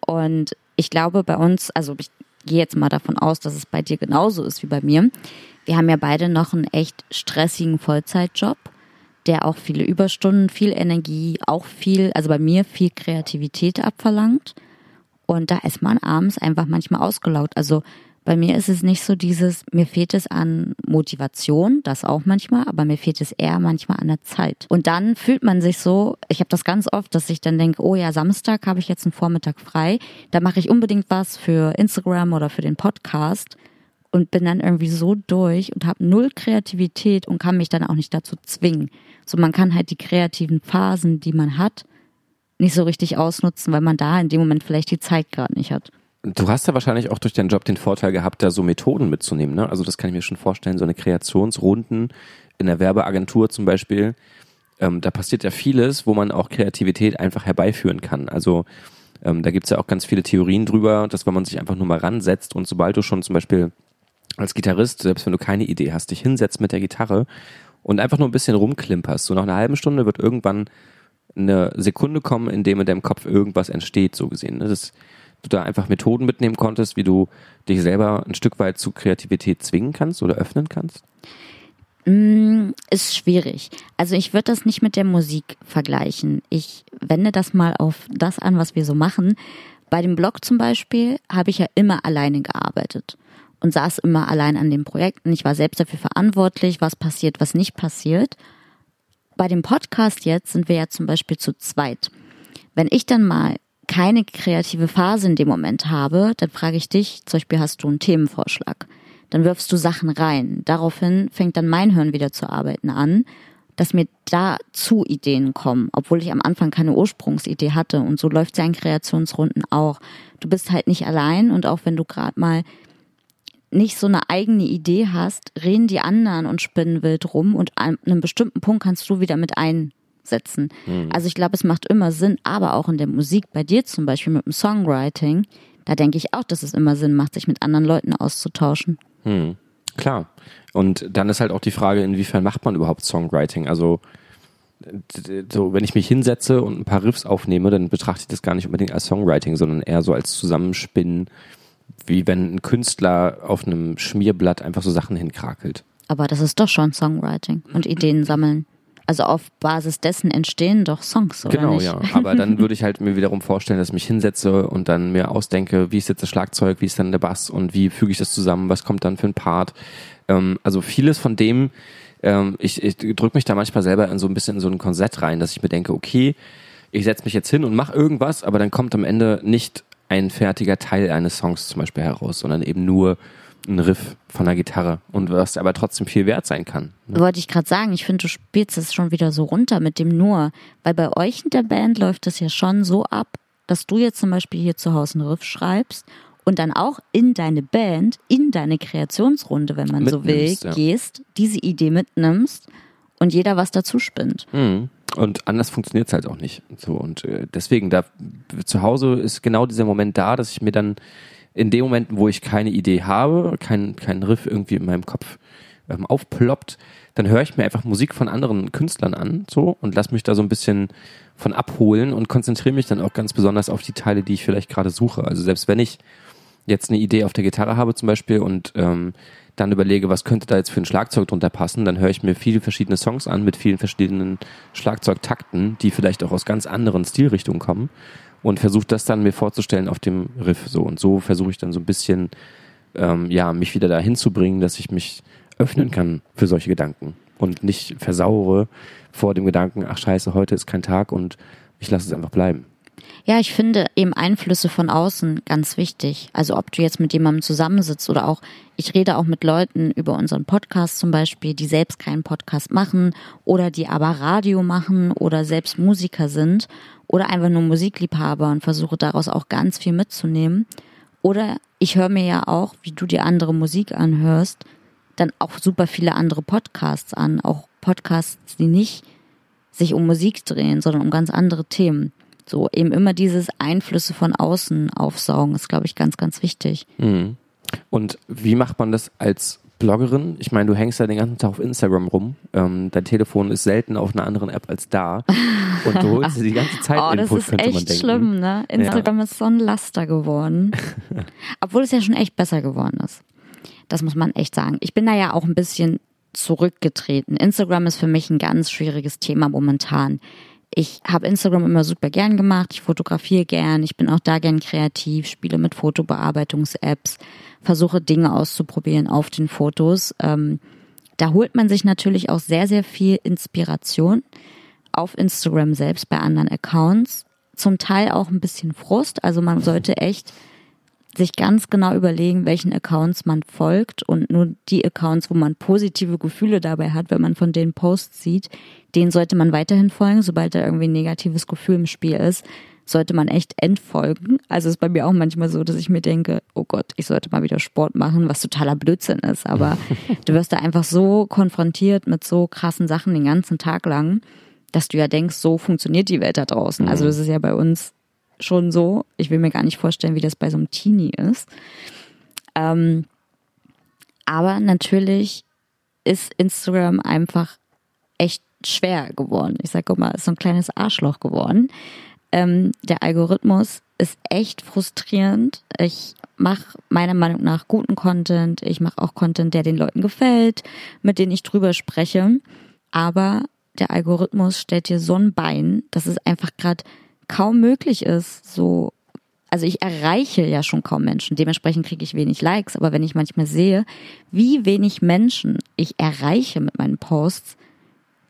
Und ich glaube bei uns, also ich gehe jetzt mal davon aus, dass es bei dir genauso ist wie bei mir. Wir haben ja beide noch einen echt stressigen Vollzeitjob, der auch viele Überstunden, viel Energie, auch viel, also bei mir viel Kreativität abverlangt. Und da ist man abends einfach manchmal ausgelaugt. Also bei mir ist es nicht so dieses, mir fehlt es an Motivation, das auch manchmal, aber mir fehlt es eher manchmal an der Zeit. Und dann fühlt man sich so, ich habe das ganz oft, dass ich dann denke, oh ja, Samstag habe ich jetzt einen Vormittag frei, da mache ich unbedingt was für Instagram oder für den Podcast und bin dann irgendwie so durch und habe null Kreativität und kann mich dann auch nicht dazu zwingen. So man kann halt die kreativen Phasen, die man hat, nicht so richtig ausnutzen, weil man da in dem Moment vielleicht die Zeit gerade nicht hat. Du hast ja wahrscheinlich auch durch deinen Job den Vorteil gehabt, da so Methoden mitzunehmen. Ne? Also das kann ich mir schon vorstellen, so eine Kreationsrunden in der Werbeagentur zum Beispiel. Ähm, da passiert ja vieles, wo man auch Kreativität einfach herbeiführen kann. Also ähm, da gibt's ja auch ganz viele Theorien drüber, dass wenn man sich einfach nur mal ransetzt und sobald du schon zum Beispiel als Gitarrist, selbst wenn du keine Idee hast, dich hinsetzt mit der Gitarre und einfach nur ein bisschen rumklimperst, so nach einer halben Stunde wird irgendwann eine Sekunde kommen, in dem in deinem Kopf irgendwas entsteht, so gesehen. Ne? Das du da einfach Methoden mitnehmen konntest, wie du dich selber ein Stück weit zu Kreativität zwingen kannst oder öffnen kannst? Mm, ist schwierig. Also ich würde das nicht mit der Musik vergleichen. Ich wende das mal auf das an, was wir so machen. Bei dem Blog zum Beispiel habe ich ja immer alleine gearbeitet und saß immer allein an den Projekten. Ich war selbst dafür verantwortlich, was passiert, was nicht passiert. Bei dem Podcast jetzt sind wir ja zum Beispiel zu zweit. Wenn ich dann mal keine kreative Phase in dem Moment habe, dann frage ich dich, zum Beispiel hast du einen Themenvorschlag. Dann wirfst du Sachen rein. Daraufhin fängt dann mein Hirn wieder zu arbeiten an, dass mir dazu Ideen kommen, obwohl ich am Anfang keine Ursprungsidee hatte. Und so läuft es ja in Kreationsrunden auch. Du bist halt nicht allein und auch wenn du gerade mal nicht so eine eigene Idee hast, reden die anderen und spinnen wild rum und an einem bestimmten Punkt kannst du wieder mit ein setzen. Mhm. Also ich glaube, es macht immer Sinn, aber auch in der Musik, bei dir zum Beispiel mit dem Songwriting, da denke ich auch, dass es immer Sinn macht, sich mit anderen Leuten auszutauschen. Hm, klar. Und dann ist halt auch die Frage, inwiefern macht man überhaupt Songwriting? Also so, wenn ich mich hinsetze und ein paar Riffs aufnehme, dann betrachte ich das gar nicht unbedingt als Songwriting, sondern eher so als Zusammenspinnen, wie wenn ein Künstler auf einem Schmierblatt einfach so Sachen hinkrakelt. Aber das ist doch schon Songwriting und Ideen sammeln. Also auf Basis dessen entstehen doch Songs, oder Genau, nicht? ja. Aber dann würde ich halt mir wiederum vorstellen, dass ich mich hinsetze und dann mir ausdenke, wie ist jetzt das Schlagzeug, wie ist dann der Bass und wie füge ich das zusammen, was kommt dann für ein Part. Ähm, also vieles von dem, ähm, ich, ich drücke mich da manchmal selber in so ein bisschen in so ein Korsett rein, dass ich mir denke, okay, ich setze mich jetzt hin und mache irgendwas, aber dann kommt am Ende nicht ein fertiger Teil eines Songs zum Beispiel heraus, sondern eben nur ein Riff von der Gitarre und was aber trotzdem viel wert sein kann. Ne? Wollte ich gerade sagen, ich finde, du spielst es schon wieder so runter mit dem nur, weil bei euch in der Band läuft es ja schon so ab, dass du jetzt zum Beispiel hier zu Hause einen Riff schreibst und dann auch in deine Band, in deine Kreationsrunde, wenn man so will, Mitnimmst, ja. gehst, diese Idee mitnimmst und jeder was dazu spinnt. Mhm. Und anders funktioniert es halt auch nicht. So und äh, deswegen da zu Hause ist genau dieser Moment da, dass ich mir dann in dem Moment, wo ich keine Idee habe, kein kein Riff irgendwie in meinem Kopf ähm, aufploppt, dann höre ich mir einfach Musik von anderen Künstlern an, so und lass mich da so ein bisschen von abholen und konzentriere mich dann auch ganz besonders auf die Teile, die ich vielleicht gerade suche. Also selbst wenn ich jetzt eine Idee auf der Gitarre habe zum Beispiel und ähm, dann überlege, was könnte da jetzt für ein Schlagzeug drunter passen, dann höre ich mir viele verschiedene Songs an mit vielen verschiedenen Schlagzeugtakten, die vielleicht auch aus ganz anderen Stilrichtungen kommen und versuche das dann mir vorzustellen auf dem Riff so und so versuche ich dann so ein bisschen ähm, ja mich wieder dahin zu bringen, dass ich mich öffnen kann für solche Gedanken und nicht versaure vor dem Gedanken, ach scheiße, heute ist kein Tag und ich lasse es einfach bleiben. Ja, ich finde eben Einflüsse von außen ganz wichtig. Also ob du jetzt mit jemandem zusammensitzt oder auch, ich rede auch mit Leuten über unseren Podcast zum Beispiel, die selbst keinen Podcast machen oder die aber Radio machen oder selbst Musiker sind oder einfach nur Musikliebhaber und versuche daraus auch ganz viel mitzunehmen. Oder ich höre mir ja auch, wie du dir andere Musik anhörst, dann auch super viele andere Podcasts an, auch Podcasts, die nicht sich um Musik drehen, sondern um ganz andere Themen. So eben immer dieses Einflüsse von außen aufsaugen ist, glaube ich, ganz, ganz wichtig. Mhm. Und wie macht man das als Bloggerin? Ich meine, du hängst ja den ganzen Tag auf Instagram rum. Ähm, dein Telefon ist selten auf einer anderen App als da. Und du holst dir die ganze Zeit Oh, das Input, ist könnte man echt schlimm, ne? Instagram ist so ein Laster geworden. Obwohl es ja schon echt besser geworden ist. Das muss man echt sagen. Ich bin da ja auch ein bisschen zurückgetreten. Instagram ist für mich ein ganz schwieriges Thema momentan. Ich habe Instagram immer super gern gemacht. Ich fotografiere gern. Ich bin auch da gern kreativ, spiele mit Fotobearbeitungs-Apps, versuche Dinge auszuprobieren auf den Fotos. Ähm, da holt man sich natürlich auch sehr, sehr viel Inspiration auf Instagram selbst bei anderen Accounts. Zum Teil auch ein bisschen Frust. Also man sollte echt sich ganz genau überlegen, welchen Accounts man folgt und nur die Accounts, wo man positive Gefühle dabei hat, wenn man von denen Posts sieht, denen sollte man weiterhin folgen. Sobald da irgendwie ein negatives Gefühl im Spiel ist, sollte man echt entfolgen. Also ist bei mir auch manchmal so, dass ich mir denke, oh Gott, ich sollte mal wieder Sport machen, was totaler Blödsinn ist. Aber du wirst da einfach so konfrontiert mit so krassen Sachen den ganzen Tag lang, dass du ja denkst, so funktioniert die Welt da draußen. Also das ist ja bei uns schon so. Ich will mir gar nicht vorstellen, wie das bei so einem Teenie ist. Ähm, aber natürlich ist Instagram einfach echt schwer geworden. Ich sage immer, ist so ein kleines Arschloch geworden. Ähm, der Algorithmus ist echt frustrierend. Ich mache meiner Meinung nach guten Content. Ich mache auch Content, der den Leuten gefällt, mit denen ich drüber spreche. Aber der Algorithmus stellt dir so ein Bein, dass es einfach gerade kaum möglich ist, so also ich erreiche ja schon kaum Menschen. Dementsprechend kriege ich wenig Likes. Aber wenn ich manchmal sehe, wie wenig Menschen ich erreiche mit meinen Posts,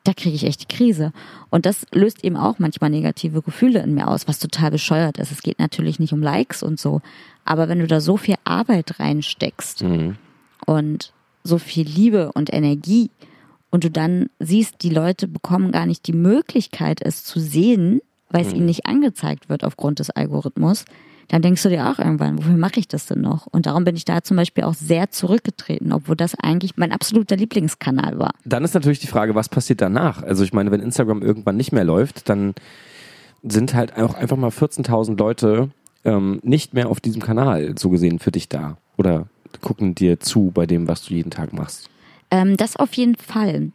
da kriege ich echt die Krise. Und das löst eben auch manchmal negative Gefühle in mir aus, was total bescheuert ist. Es geht natürlich nicht um Likes und so. Aber wenn du da so viel Arbeit reinsteckst und so viel Liebe und Energie und du dann siehst, die Leute bekommen gar nicht die Möglichkeit, es zu sehen, weil es ihnen nicht angezeigt wird aufgrund des Algorithmus, dann denkst du dir auch irgendwann, wofür mache ich das denn noch? Und darum bin ich da zum Beispiel auch sehr zurückgetreten, obwohl das eigentlich mein absoluter Lieblingskanal war. Dann ist natürlich die Frage, was passiert danach? Also ich meine, wenn Instagram irgendwann nicht mehr läuft, dann sind halt auch einfach mal 14.000 Leute ähm, nicht mehr auf diesem Kanal so gesehen für dich da? Oder gucken dir zu bei dem, was du jeden Tag machst? Ähm, das auf jeden Fall.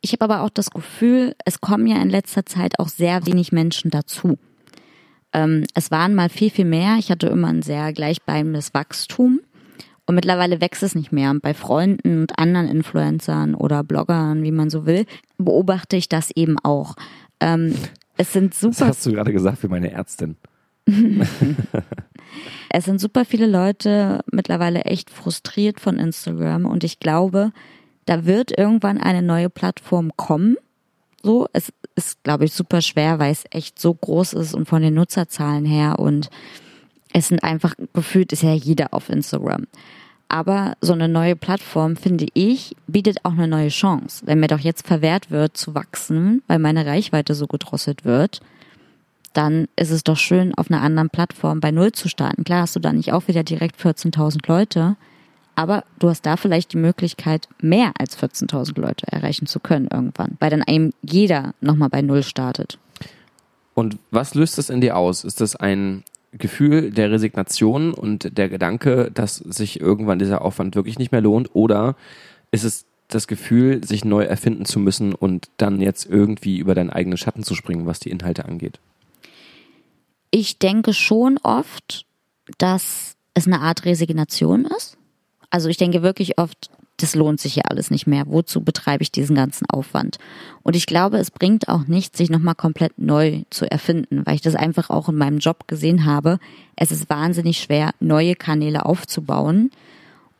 Ich habe aber auch das Gefühl, es kommen ja in letzter Zeit auch sehr wenig Menschen dazu. Ähm, es waren mal viel, viel mehr. Ich hatte immer ein sehr gleichbleibendes Wachstum. Und mittlerweile wächst es nicht mehr. Und bei Freunden und anderen Influencern oder Bloggern, wie man so will, beobachte ich das eben auch. Ähm, es sind Das super hast du gerade gesagt für meine Ärztin. Es sind super viele Leute mittlerweile echt frustriert von Instagram und ich glaube, da wird irgendwann eine neue Plattform kommen. So, es ist, glaube ich, super schwer, weil es echt so groß ist und von den Nutzerzahlen her und es sind einfach gefühlt ist ja jeder auf Instagram. Aber so eine neue Plattform, finde ich, bietet auch eine neue Chance. Wenn mir doch jetzt verwehrt wird zu wachsen, weil meine Reichweite so gedrosselt wird, dann ist es doch schön, auf einer anderen Plattform bei Null zu starten. Klar hast du da nicht auch wieder direkt 14.000 Leute, aber du hast da vielleicht die Möglichkeit, mehr als 14.000 Leute erreichen zu können irgendwann, weil dann eben jeder nochmal bei Null startet. Und was löst das in dir aus? Ist das ein Gefühl der Resignation und der Gedanke, dass sich irgendwann dieser Aufwand wirklich nicht mehr lohnt? Oder ist es das Gefühl, sich neu erfinden zu müssen und dann jetzt irgendwie über deinen eigenen Schatten zu springen, was die Inhalte angeht? Ich denke schon oft, dass es eine Art Resignation ist. Also ich denke wirklich oft, das lohnt sich ja alles nicht mehr. Wozu betreibe ich diesen ganzen Aufwand? Und ich glaube, es bringt auch nichts, sich nochmal komplett neu zu erfinden, weil ich das einfach auch in meinem Job gesehen habe. Es ist wahnsinnig schwer, neue Kanäle aufzubauen.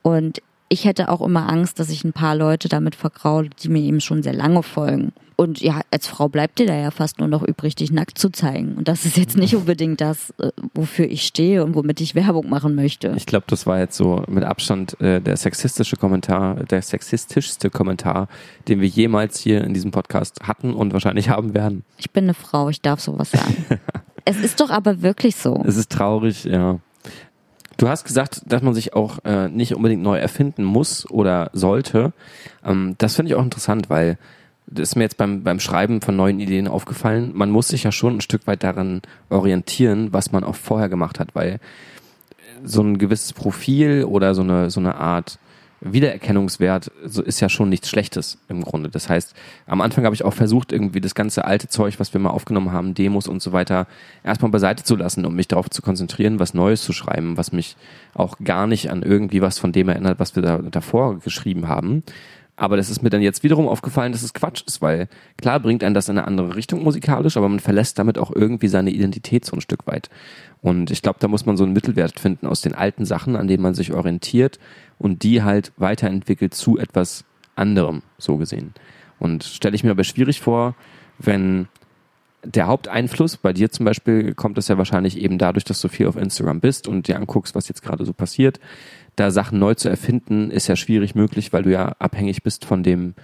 Und ich hätte auch immer Angst, dass ich ein paar Leute damit vergraule, die mir eben schon sehr lange folgen. Und ja, als Frau bleibt dir da ja fast nur noch übrig, dich nackt zu zeigen. Und das ist jetzt nicht unbedingt das, äh, wofür ich stehe und womit ich Werbung machen möchte. Ich glaube, das war jetzt so mit Abstand äh, der sexistische Kommentar, der sexistischste Kommentar, den wir jemals hier in diesem Podcast hatten und wahrscheinlich haben werden. Ich bin eine Frau, ich darf sowas sagen. es ist doch aber wirklich so. Es ist traurig, ja. Du hast gesagt, dass man sich auch äh, nicht unbedingt neu erfinden muss oder sollte. Ähm, das finde ich auch interessant, weil das ist mir jetzt beim, beim Schreiben von neuen Ideen aufgefallen. Man muss sich ja schon ein Stück weit daran orientieren, was man auch vorher gemacht hat, weil so ein gewisses Profil oder so eine, so eine Art Wiedererkennungswert so ist ja schon nichts Schlechtes im Grunde. Das heißt, am Anfang habe ich auch versucht, irgendwie das ganze alte Zeug, was wir mal aufgenommen haben, Demos und so weiter, erstmal beiseite zu lassen, um mich darauf zu konzentrieren, was Neues zu schreiben, was mich auch gar nicht an irgendwie was von dem erinnert, was wir da davor geschrieben haben. Aber das ist mir dann jetzt wiederum aufgefallen, dass es Quatsch ist, weil klar bringt einen das in eine andere Richtung musikalisch, aber man verlässt damit auch irgendwie seine Identität so ein Stück weit. Und ich glaube, da muss man so einen Mittelwert finden aus den alten Sachen, an denen man sich orientiert und die halt weiterentwickelt zu etwas anderem, so gesehen. Und stelle ich mir aber schwierig vor, wenn der Haupteinfluss bei dir zum Beispiel kommt es ja wahrscheinlich eben dadurch, dass du viel auf Instagram bist und dir anguckst, was jetzt gerade so passiert. Da Sachen neu zu erfinden, ist ja schwierig möglich, weil du ja abhängig bist von dem,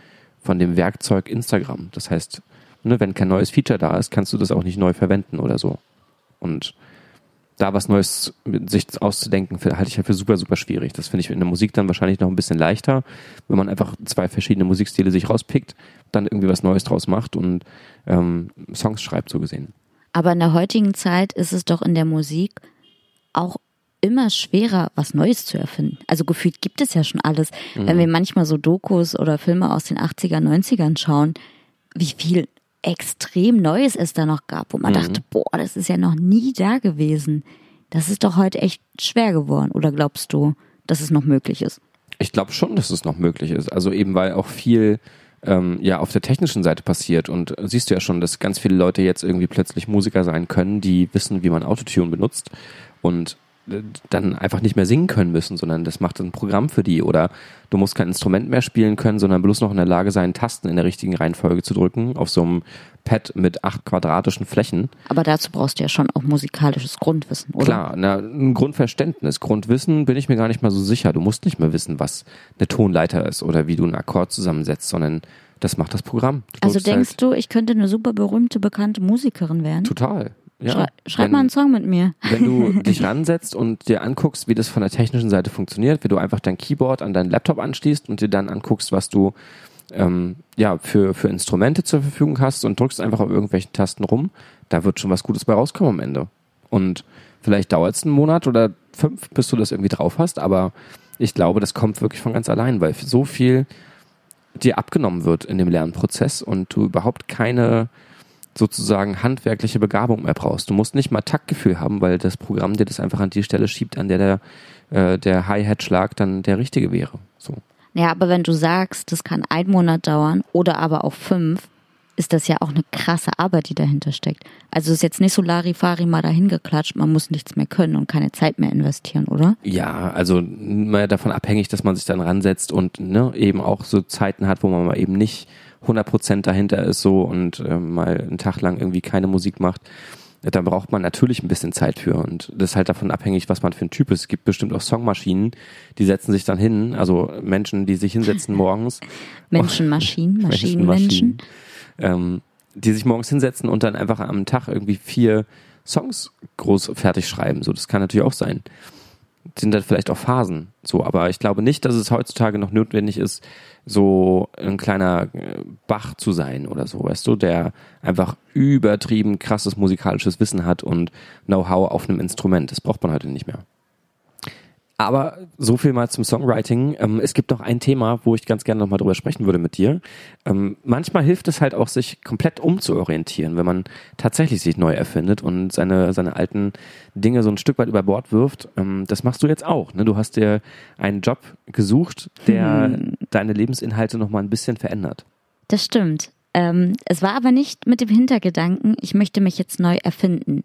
von dem Werkzeug Instagram. Das heißt, ne, wenn kein neues Feature da ist, kannst du das auch nicht neu verwenden oder so. Und da was Neues sich auszudenken, halte ich ja für super, super schwierig. Das finde ich in der Musik dann wahrscheinlich noch ein bisschen leichter, wenn man einfach zwei verschiedene Musikstile sich rauspickt, dann irgendwie was Neues draus macht und ähm, Songs schreibt, so gesehen. Aber in der heutigen Zeit ist es doch in der Musik auch immer schwerer, was Neues zu erfinden. Also gefühlt gibt es ja schon alles. Mhm. Wenn wir manchmal so Dokus oder Filme aus den 80er, 90ern schauen, wie viel extrem Neues es da noch gab, wo man Mhm. dachte, boah, das ist ja noch nie da gewesen. Das ist doch heute echt schwer geworden. Oder glaubst du, dass es noch möglich ist? Ich glaube schon, dass es noch möglich ist. Also eben weil auch viel ähm, ja auf der technischen Seite passiert und siehst du ja schon, dass ganz viele Leute jetzt irgendwie plötzlich Musiker sein können, die wissen, wie man Autotune benutzt und dann einfach nicht mehr singen können müssen, sondern das macht ein Programm für die oder du musst kein Instrument mehr spielen können, sondern bloß noch in der Lage sein, Tasten in der richtigen Reihenfolge zu drücken auf so einem Pad mit acht quadratischen Flächen. Aber dazu brauchst du ja schon auch musikalisches Grundwissen, oder? Klar, na, ein Grundverständnis, Grundwissen bin ich mir gar nicht mal so sicher. Du musst nicht mehr wissen, was eine Tonleiter ist oder wie du einen Akkord zusammensetzt, sondern das macht das Programm. Du Also drückst denkst halt, du, ich könnte eine super berühmte, bekannte Musikerin werden? Total. Ja. Schrei schreib wenn, mal einen Song mit mir. Wenn du dich ransetzt und dir anguckst, wie das von der technischen Seite funktioniert, wie du einfach dein Keyboard an deinen Laptop anschließt und dir dann anguckst, was du ähm, ja, für, für Instrumente zur Verfügung hast und drückst einfach auf irgendwelchen Tasten rum, da wird schon was Gutes bei rauskommen am Ende. und vielleicht dauert es einen Monat oder fünf, bis du das irgendwie drauf hast, aber ich glaube, das kommt wirklich von ganz allein, weil so viel dir abgenommen wird in dem Lernprozess und du überhaupt keine sozusagen handwerkliche Begabung mehr brauchst. Du musst nicht mal Taktgefühl haben, weil das Programm dir das einfach an die Stelle schiebt, an der der, äh, der Hi-Hat-Schlag dann der richtige wäre. So. Ja, aber wenn du sagst, das kann ein Monat dauern oder aber auch fünf, ist das ja auch eine krasse Arbeit, die dahinter steckt. Also es ist jetzt nicht so Larifari mal dahin geklatscht, man muss nichts mehr können und keine Zeit mehr investieren, oder? Ja, also mal davon abhängig, dass man sich dann ransetzt und ne, eben auch so Zeiten hat, wo man mal eben nicht 100% dahinter ist so und äh, mal einen Tag lang irgendwie keine Musik macht. Da braucht man natürlich ein bisschen Zeit für und das ist halt davon abhängig, was man für ein Typ ist. Es gibt bestimmt auch Songmaschinen, die setzen sich dann hin, also Menschen, die sich hinsetzen morgens. Menschenmaschinen, Maschinenmenschen ähm, die sich morgens hinsetzen und dann einfach am Tag irgendwie vier Songs groß fertig schreiben. So, das kann natürlich auch sein. Sind dann vielleicht auch Phasen. So, aber ich glaube nicht, dass es heutzutage noch notwendig ist, so ein kleiner äh, Bach zu sein oder so, weißt du, der einfach übertrieben krasses musikalisches Wissen hat und Know-how auf einem Instrument. Das braucht man heute nicht mehr. Aber so viel mal zum Songwriting. Ähm, es gibt noch ein Thema, wo ich ganz gerne nochmal drüber sprechen würde mit dir. Ähm, manchmal hilft es halt auch, sich komplett umzuorientieren, wenn man tatsächlich sich neu erfindet und seine, seine alten Dinge so ein Stück weit über Bord wirft. Ähm, das machst du jetzt auch. Ne? Du hast dir einen Job gesucht, der hm. deine Lebensinhalte nochmal ein bisschen verändert. Das stimmt. Ähm, es war aber nicht mit dem Hintergedanken, ich möchte mich jetzt neu erfinden.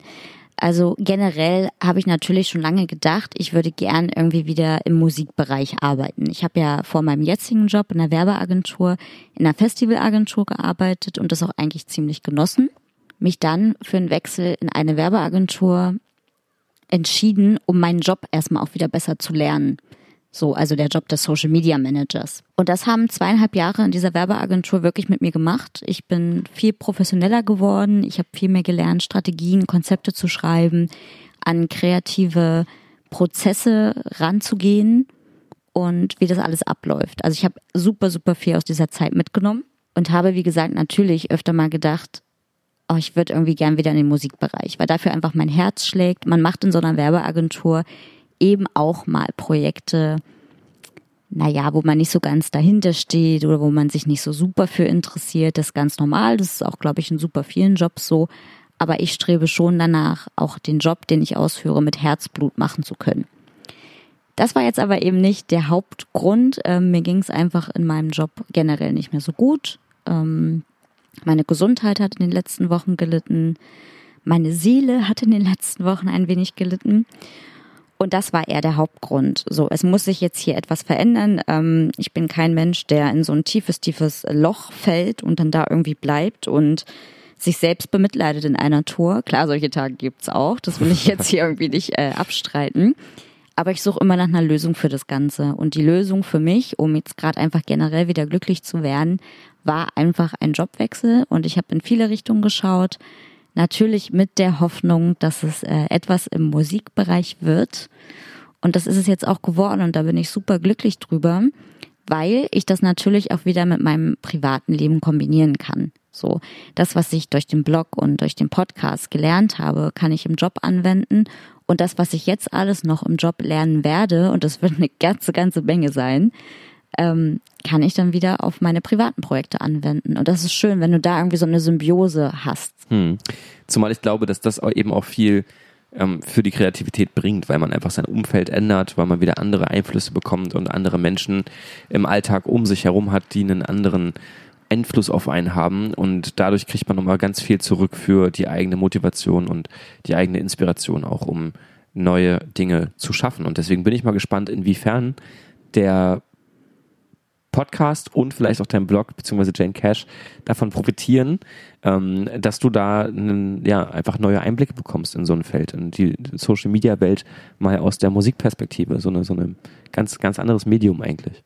Also generell habe ich natürlich schon lange gedacht, ich würde gern irgendwie wieder im Musikbereich arbeiten. Ich habe ja vor meinem jetzigen Job in der Werbeagentur, in einer Festivalagentur gearbeitet und das auch eigentlich ziemlich genossen. Mich dann für einen Wechsel in eine Werbeagentur entschieden, um meinen Job erstmal auch wieder besser zu lernen. So, also der Job des Social Media Managers. Und das haben zweieinhalb Jahre in dieser Werbeagentur wirklich mit mir gemacht. Ich bin viel professioneller geworden. Ich habe viel mehr gelernt, Strategien, Konzepte zu schreiben, an kreative Prozesse ranzugehen und wie das alles abläuft. Also ich habe super, super viel aus dieser Zeit mitgenommen und habe, wie gesagt, natürlich öfter mal gedacht, oh, ich würde irgendwie gern wieder in den Musikbereich, weil dafür einfach mein Herz schlägt. Man macht in so einer Werbeagentur eben auch mal Projekte, naja, wo man nicht so ganz dahinter steht oder wo man sich nicht so super für interessiert. Das ist ganz normal. Das ist auch, glaube ich, in super vielen Jobs so. Aber ich strebe schon danach, auch den Job, den ich ausführe, mit Herzblut machen zu können. Das war jetzt aber eben nicht der Hauptgrund. Ähm, mir ging es einfach in meinem Job generell nicht mehr so gut. Ähm, meine Gesundheit hat in den letzten Wochen gelitten. Meine Seele hat in den letzten Wochen ein wenig gelitten. Und das war eher der Hauptgrund. So, es muss sich jetzt hier etwas verändern. Ähm, ich bin kein Mensch, der in so ein tiefes, tiefes Loch fällt und dann da irgendwie bleibt und sich selbst bemitleidet in einer Tour. Klar, solche Tage gibt's auch. Das will ich jetzt hier irgendwie nicht äh, abstreiten. Aber ich suche immer nach einer Lösung für das Ganze. Und die Lösung für mich, um jetzt gerade einfach generell wieder glücklich zu werden, war einfach ein Jobwechsel. Und ich habe in viele Richtungen geschaut. Natürlich mit der Hoffnung, dass es äh, etwas im Musikbereich wird. Und das ist es jetzt auch geworden und da bin ich super glücklich drüber, weil ich das natürlich auch wieder mit meinem privaten Leben kombinieren kann. So, das, was ich durch den Blog und durch den Podcast gelernt habe, kann ich im Job anwenden. Und das, was ich jetzt alles noch im Job lernen werde, und das wird eine ganze, ganze Menge sein, ähm, kann ich dann wieder auf meine privaten Projekte anwenden. Und das ist schön, wenn du da irgendwie so eine Symbiose hast. Hm. Zumal ich glaube, dass das eben auch viel ähm, für die Kreativität bringt, weil man einfach sein Umfeld ändert, weil man wieder andere Einflüsse bekommt und andere Menschen im Alltag um sich herum hat, die einen anderen Einfluss auf einen haben und dadurch kriegt man nochmal ganz viel zurück für die eigene Motivation und die eigene Inspiration auch, um neue Dinge zu schaffen. Und deswegen bin ich mal gespannt, inwiefern der Podcast und vielleicht auch dein Blog beziehungsweise Jane Cash davon profitieren, ähm, dass du da einen, ja einfach neue Einblicke bekommst in so ein Feld, in die Social Media Welt mal aus der Musikperspektive, so eine so eine ganz ganz anderes Medium eigentlich.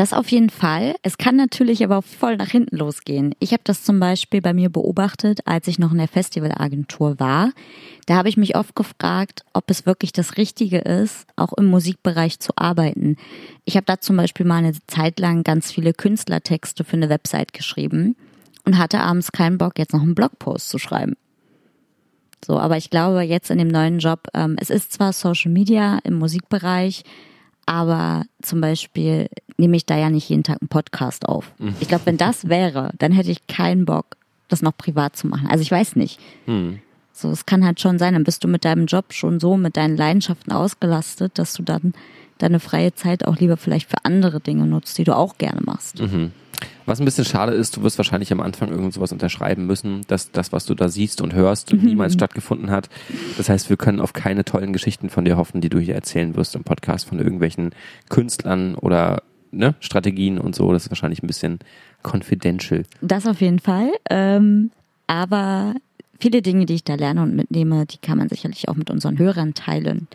Das auf jeden Fall. Es kann natürlich aber auch voll nach hinten losgehen. Ich habe das zum Beispiel bei mir beobachtet, als ich noch in der Festivalagentur war. Da habe ich mich oft gefragt, ob es wirklich das Richtige ist, auch im Musikbereich zu arbeiten. Ich habe da zum Beispiel mal eine Zeit lang ganz viele Künstlertexte für eine Website geschrieben und hatte abends keinen Bock, jetzt noch einen Blogpost zu schreiben. So, aber ich glaube jetzt in dem neuen Job, ähm, es ist zwar Social Media im Musikbereich, aber zum Beispiel nehme ich da ja nicht jeden Tag einen Podcast auf. Mhm. Ich glaube, wenn das wäre, dann hätte ich keinen Bock, das noch privat zu machen. Also ich weiß nicht. Hm. So, es kann halt schon sein, dann bist du mit deinem Job schon so mit deinen Leidenschaften ausgelastet, dass du dann deine freie Zeit auch lieber vielleicht für andere Dinge nutzt, die du auch gerne machst. Mhm. Was ein bisschen schade ist, du wirst wahrscheinlich am Anfang irgend sowas unterschreiben müssen, dass das, was du da siehst und hörst, niemals stattgefunden hat. Das heißt, wir können auf keine tollen Geschichten von dir hoffen, die du hier erzählen wirst im Podcast von irgendwelchen Künstlern oder ne, Strategien und so. Das ist wahrscheinlich ein bisschen confidential. Das auf jeden Fall. Ähm, aber viele Dinge, die ich da lerne und mitnehme, die kann man sicherlich auch mit unseren Hörern teilen.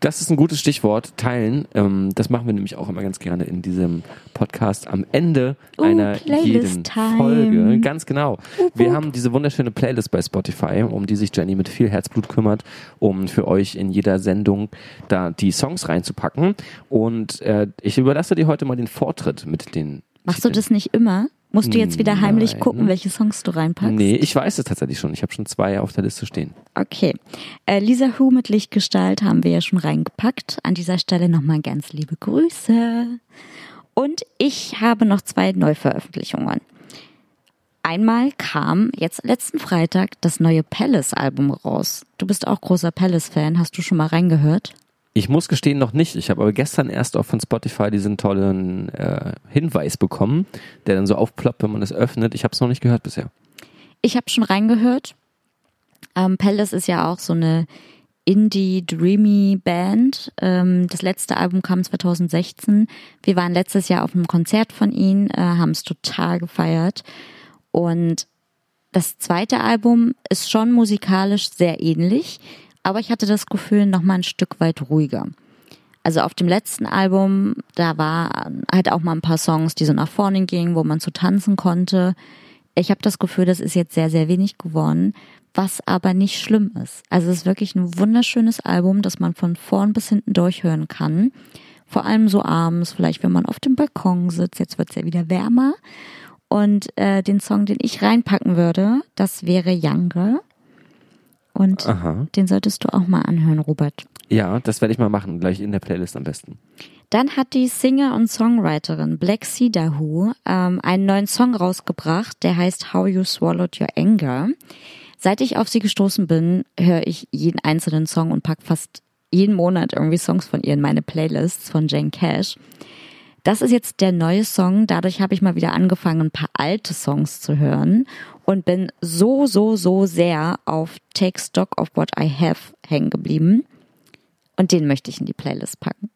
Das ist ein gutes Stichwort, teilen. Ähm, das machen wir nämlich auch immer ganz gerne in diesem Podcast am Ende Uh, einer jeden Playlist-Time. Folge. Ganz genau. Wir haben diese wunderschöne Playlist bei Spotify, um die sich Jenny mit viel Herzblut kümmert, um für euch in jeder Sendung da die Songs reinzupacken. Und äh, ich überlasse dir heute mal den Vortritt mit den. Machst du das nicht immer? Musst du jetzt wieder heimlich Nein. gucken, welche Songs du reinpackst? Nee, ich weiß es tatsächlich schon. Ich habe schon zwei auf der Liste stehen. Okay. Äh, Lisa Hu mit Lichtgestalt haben wir ja schon reingepackt. An dieser Stelle nochmal ganz liebe Grüße. Und ich habe noch zwei Neuveröffentlichungen. Einmal kam jetzt letzten Freitag das neue Palace-Album raus. Du bist auch großer Palace-Fan. Hast du schon mal reingehört? Ich muss gestehen, noch nicht. Ich habe aber gestern erst auch von Spotify diesen tollen äh, Hinweis bekommen, der dann so aufploppt, wenn man es öffnet. Ich habe es noch nicht gehört bisher. Ich habe schon reingehört. Ähm, Palace ist ja auch so eine Indie-Dreamy-Band. Ähm, das letzte Album kam 2016. Wir waren letztes Jahr auf einem Konzert von ihnen, äh, haben es total gefeiert. Und das zweite Album ist schon musikalisch sehr ähnlich, aber ich hatte das Gefühl noch mal ein Stück weit ruhiger. Also auf dem letzten Album, da war halt auch mal ein paar Songs, die so nach vorne gingen, wo man zu tanzen konnte. Ich habe das Gefühl, das ist jetzt sehr, sehr wenig geworden, was aber nicht schlimm ist. Also es ist wirklich ein wunderschönes Album, das man von vorn bis hinten durchhören kann. Vor allem so abends, vielleicht wenn man auf dem Balkon sitzt. Jetzt wird's ja wieder wärmer. Und äh, den Song, den ich reinpacken würde, das wäre Younger. Und Aha. den solltest du auch mal anhören, Robert. Ja, das werde ich mal machen, gleich in der Playlist am besten. Dann hat die Singer und Songwriterin Black Sea Dahu ähm, einen neuen Song rausgebracht, der heißt How You Swallowed Your Anger. Seit ich auf sie gestoßen bin, höre ich jeden einzelnen Song und pack fast jeden Monat irgendwie Songs von ihr in meine Playlists von Jane Cash. Das ist jetzt der neue Song. Dadurch habe ich mal wieder angefangen, ein paar alte Songs zu hören und bin so, so, so sehr auf Take Stock of What I Have hängen geblieben. Und den möchte ich in die Playlist packen.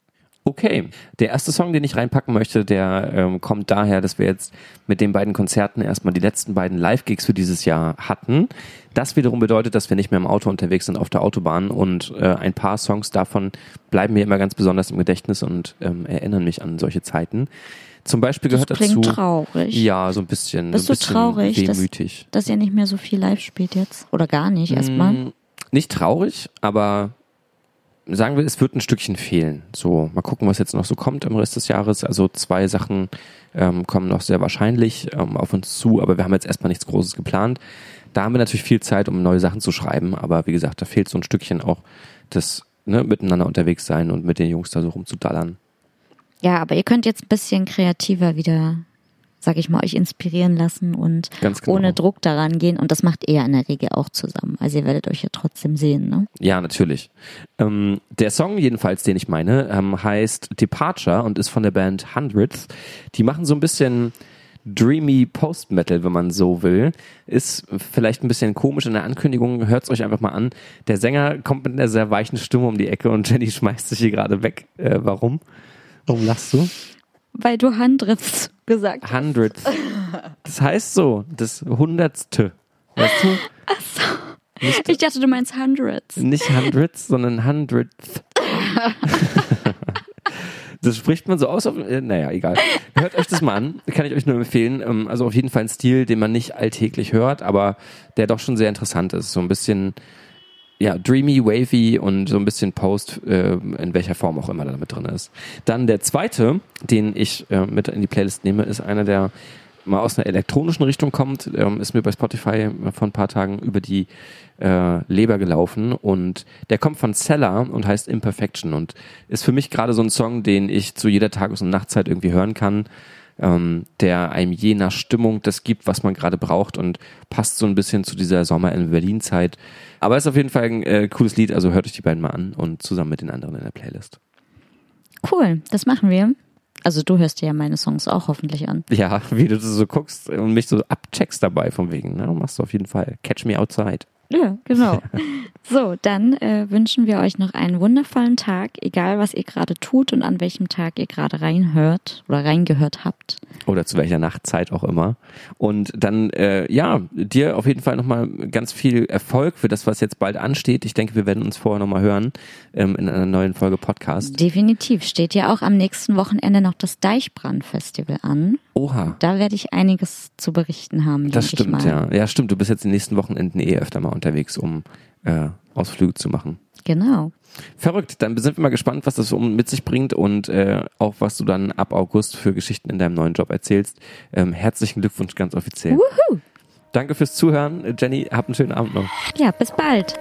Okay, der erste Song, den ich reinpacken möchte, der ähm, kommt daher, dass wir jetzt mit den beiden Konzerten erstmal die letzten beiden Live-Gigs für dieses Jahr hatten. Das wiederum bedeutet, dass wir nicht mehr im Auto unterwegs sind auf der Autobahn und äh, ein paar Songs davon bleiben mir immer ganz besonders im Gedächtnis und ähm, erinnern mich an solche Zeiten. Zum Beispiel Das gehört klingt dazu. traurig. Ja, so ein bisschen. Bist so du ein bisschen traurig, dass, Wehmütig. dass ihr nicht mehr so viel live spielt jetzt? Oder gar nicht erstmal? Mm, Nicht traurig, aber sagen wir, es wird ein Stückchen fehlen. So, mal gucken, was jetzt noch so kommt im Rest des Jahres. Also zwei Sachen ähm, kommen noch sehr wahrscheinlich ähm, auf uns zu, aber wir haben jetzt erstmal nichts Großes geplant. Da haben wir natürlich viel Zeit, um neue Sachen zu schreiben, aber wie gesagt, da fehlt so ein Stückchen auch das ne, miteinander unterwegs sein und mit den Jungs da so rumzudallern. Ja, aber ihr könnt jetzt ein bisschen kreativer wieder, sag ich mal, euch inspirieren lassen und Ganz genau. ohne Druck daran gehen. Und das macht ihr in der Regel auch zusammen. Also ihr werdet euch ja trotzdem sehen, ne? Ja, natürlich. Ähm, der Song jedenfalls, den ich meine, ähm, heißt Departure und ist von der Band Hundreds. Die machen so ein bisschen dreamy Post-Metal, wenn man so will. Ist vielleicht ein bisschen komisch in der Ankündigung. Hört's euch einfach mal an. Der Sänger kommt mit einer sehr weichen Stimme um die Ecke und Jenny schmeißt sich hier gerade weg. Äh, warum? Warum lachst du? Weil du Handriffs gesagt hast. Hundreds. Das heißt so, das Hundertste. Weißt du? Ich dachte, du meinst Hundreds. Nicht Hundreds, sondern Hundredth. Das spricht man so aus. Auf, äh, naja, egal. Hört euch das mal an. Kann ich euch nur empfehlen. Ähm, Also auf jeden Fall ein Stil, den man nicht alltäglich hört, aber der doch schon sehr interessant ist. So ein bisschen, ja, dreamy, wavy und so ein bisschen Post, äh, in welcher Form auch immer da mit drin ist. Dann der zweite, den ich äh, mit in die Playlist nehme, ist einer der mal aus einer elektronischen Richtung kommt, ähm, ist mir bei Spotify vor ein paar Tagen über die äh, Leber gelaufen und der kommt von Seller und heißt Imperfection und ist für mich gerade so ein Song, den ich zu jeder Tages- und Nachtzeit irgendwie hören kann, ähm, der einem je nach Stimmung das gibt, was man gerade braucht und passt so ein bisschen zu dieser Sommer in Berlin-Zeit. Aber ist auf jeden Fall ein äh, cooles Lied, also hört euch die beiden mal an und zusammen mit den anderen in der Playlist. Cool, das machen wir. Also du hörst dir ja meine Songs auch hoffentlich an. Ja, wie du so guckst und mich so abcheckst dabei von wegen. Ne? Machst du auf jeden Fall. Catch me outside. Ja, genau. So, dann äh, wünschen wir euch noch einen wundervollen Tag, egal was ihr gerade tut und an welchem Tag ihr gerade reinhört oder reingehört habt. Oder zu welcher Nachtzeit auch immer. Und dann, äh, ja, dir auf jeden Fall nochmal ganz viel Erfolg für das, was jetzt bald ansteht. Ich denke, wir werden uns vorher nochmal hören ähm, in einer neuen Folge Podcast. Definitiv. Steht ja auch am nächsten Wochenende noch das Deichbrand-Festival an. Oha. Da werde ich einiges zu berichten haben. Das stimmt, ja. Ja, stimmt. Du bist jetzt in den nächsten Wochenenden eh öfter mal unterwegs, um äh, Ausflüge zu machen. Genau. Verrückt, dann sind wir mal gespannt, was das mit sich bringt und äh, auch was du dann ab August für Geschichten in deinem neuen Job erzählst. Ähm, herzlichen Glückwunsch ganz offiziell. Wuhu. Danke fürs Zuhören. Jenny, habt einen schönen Abend noch. Ja, bis bald.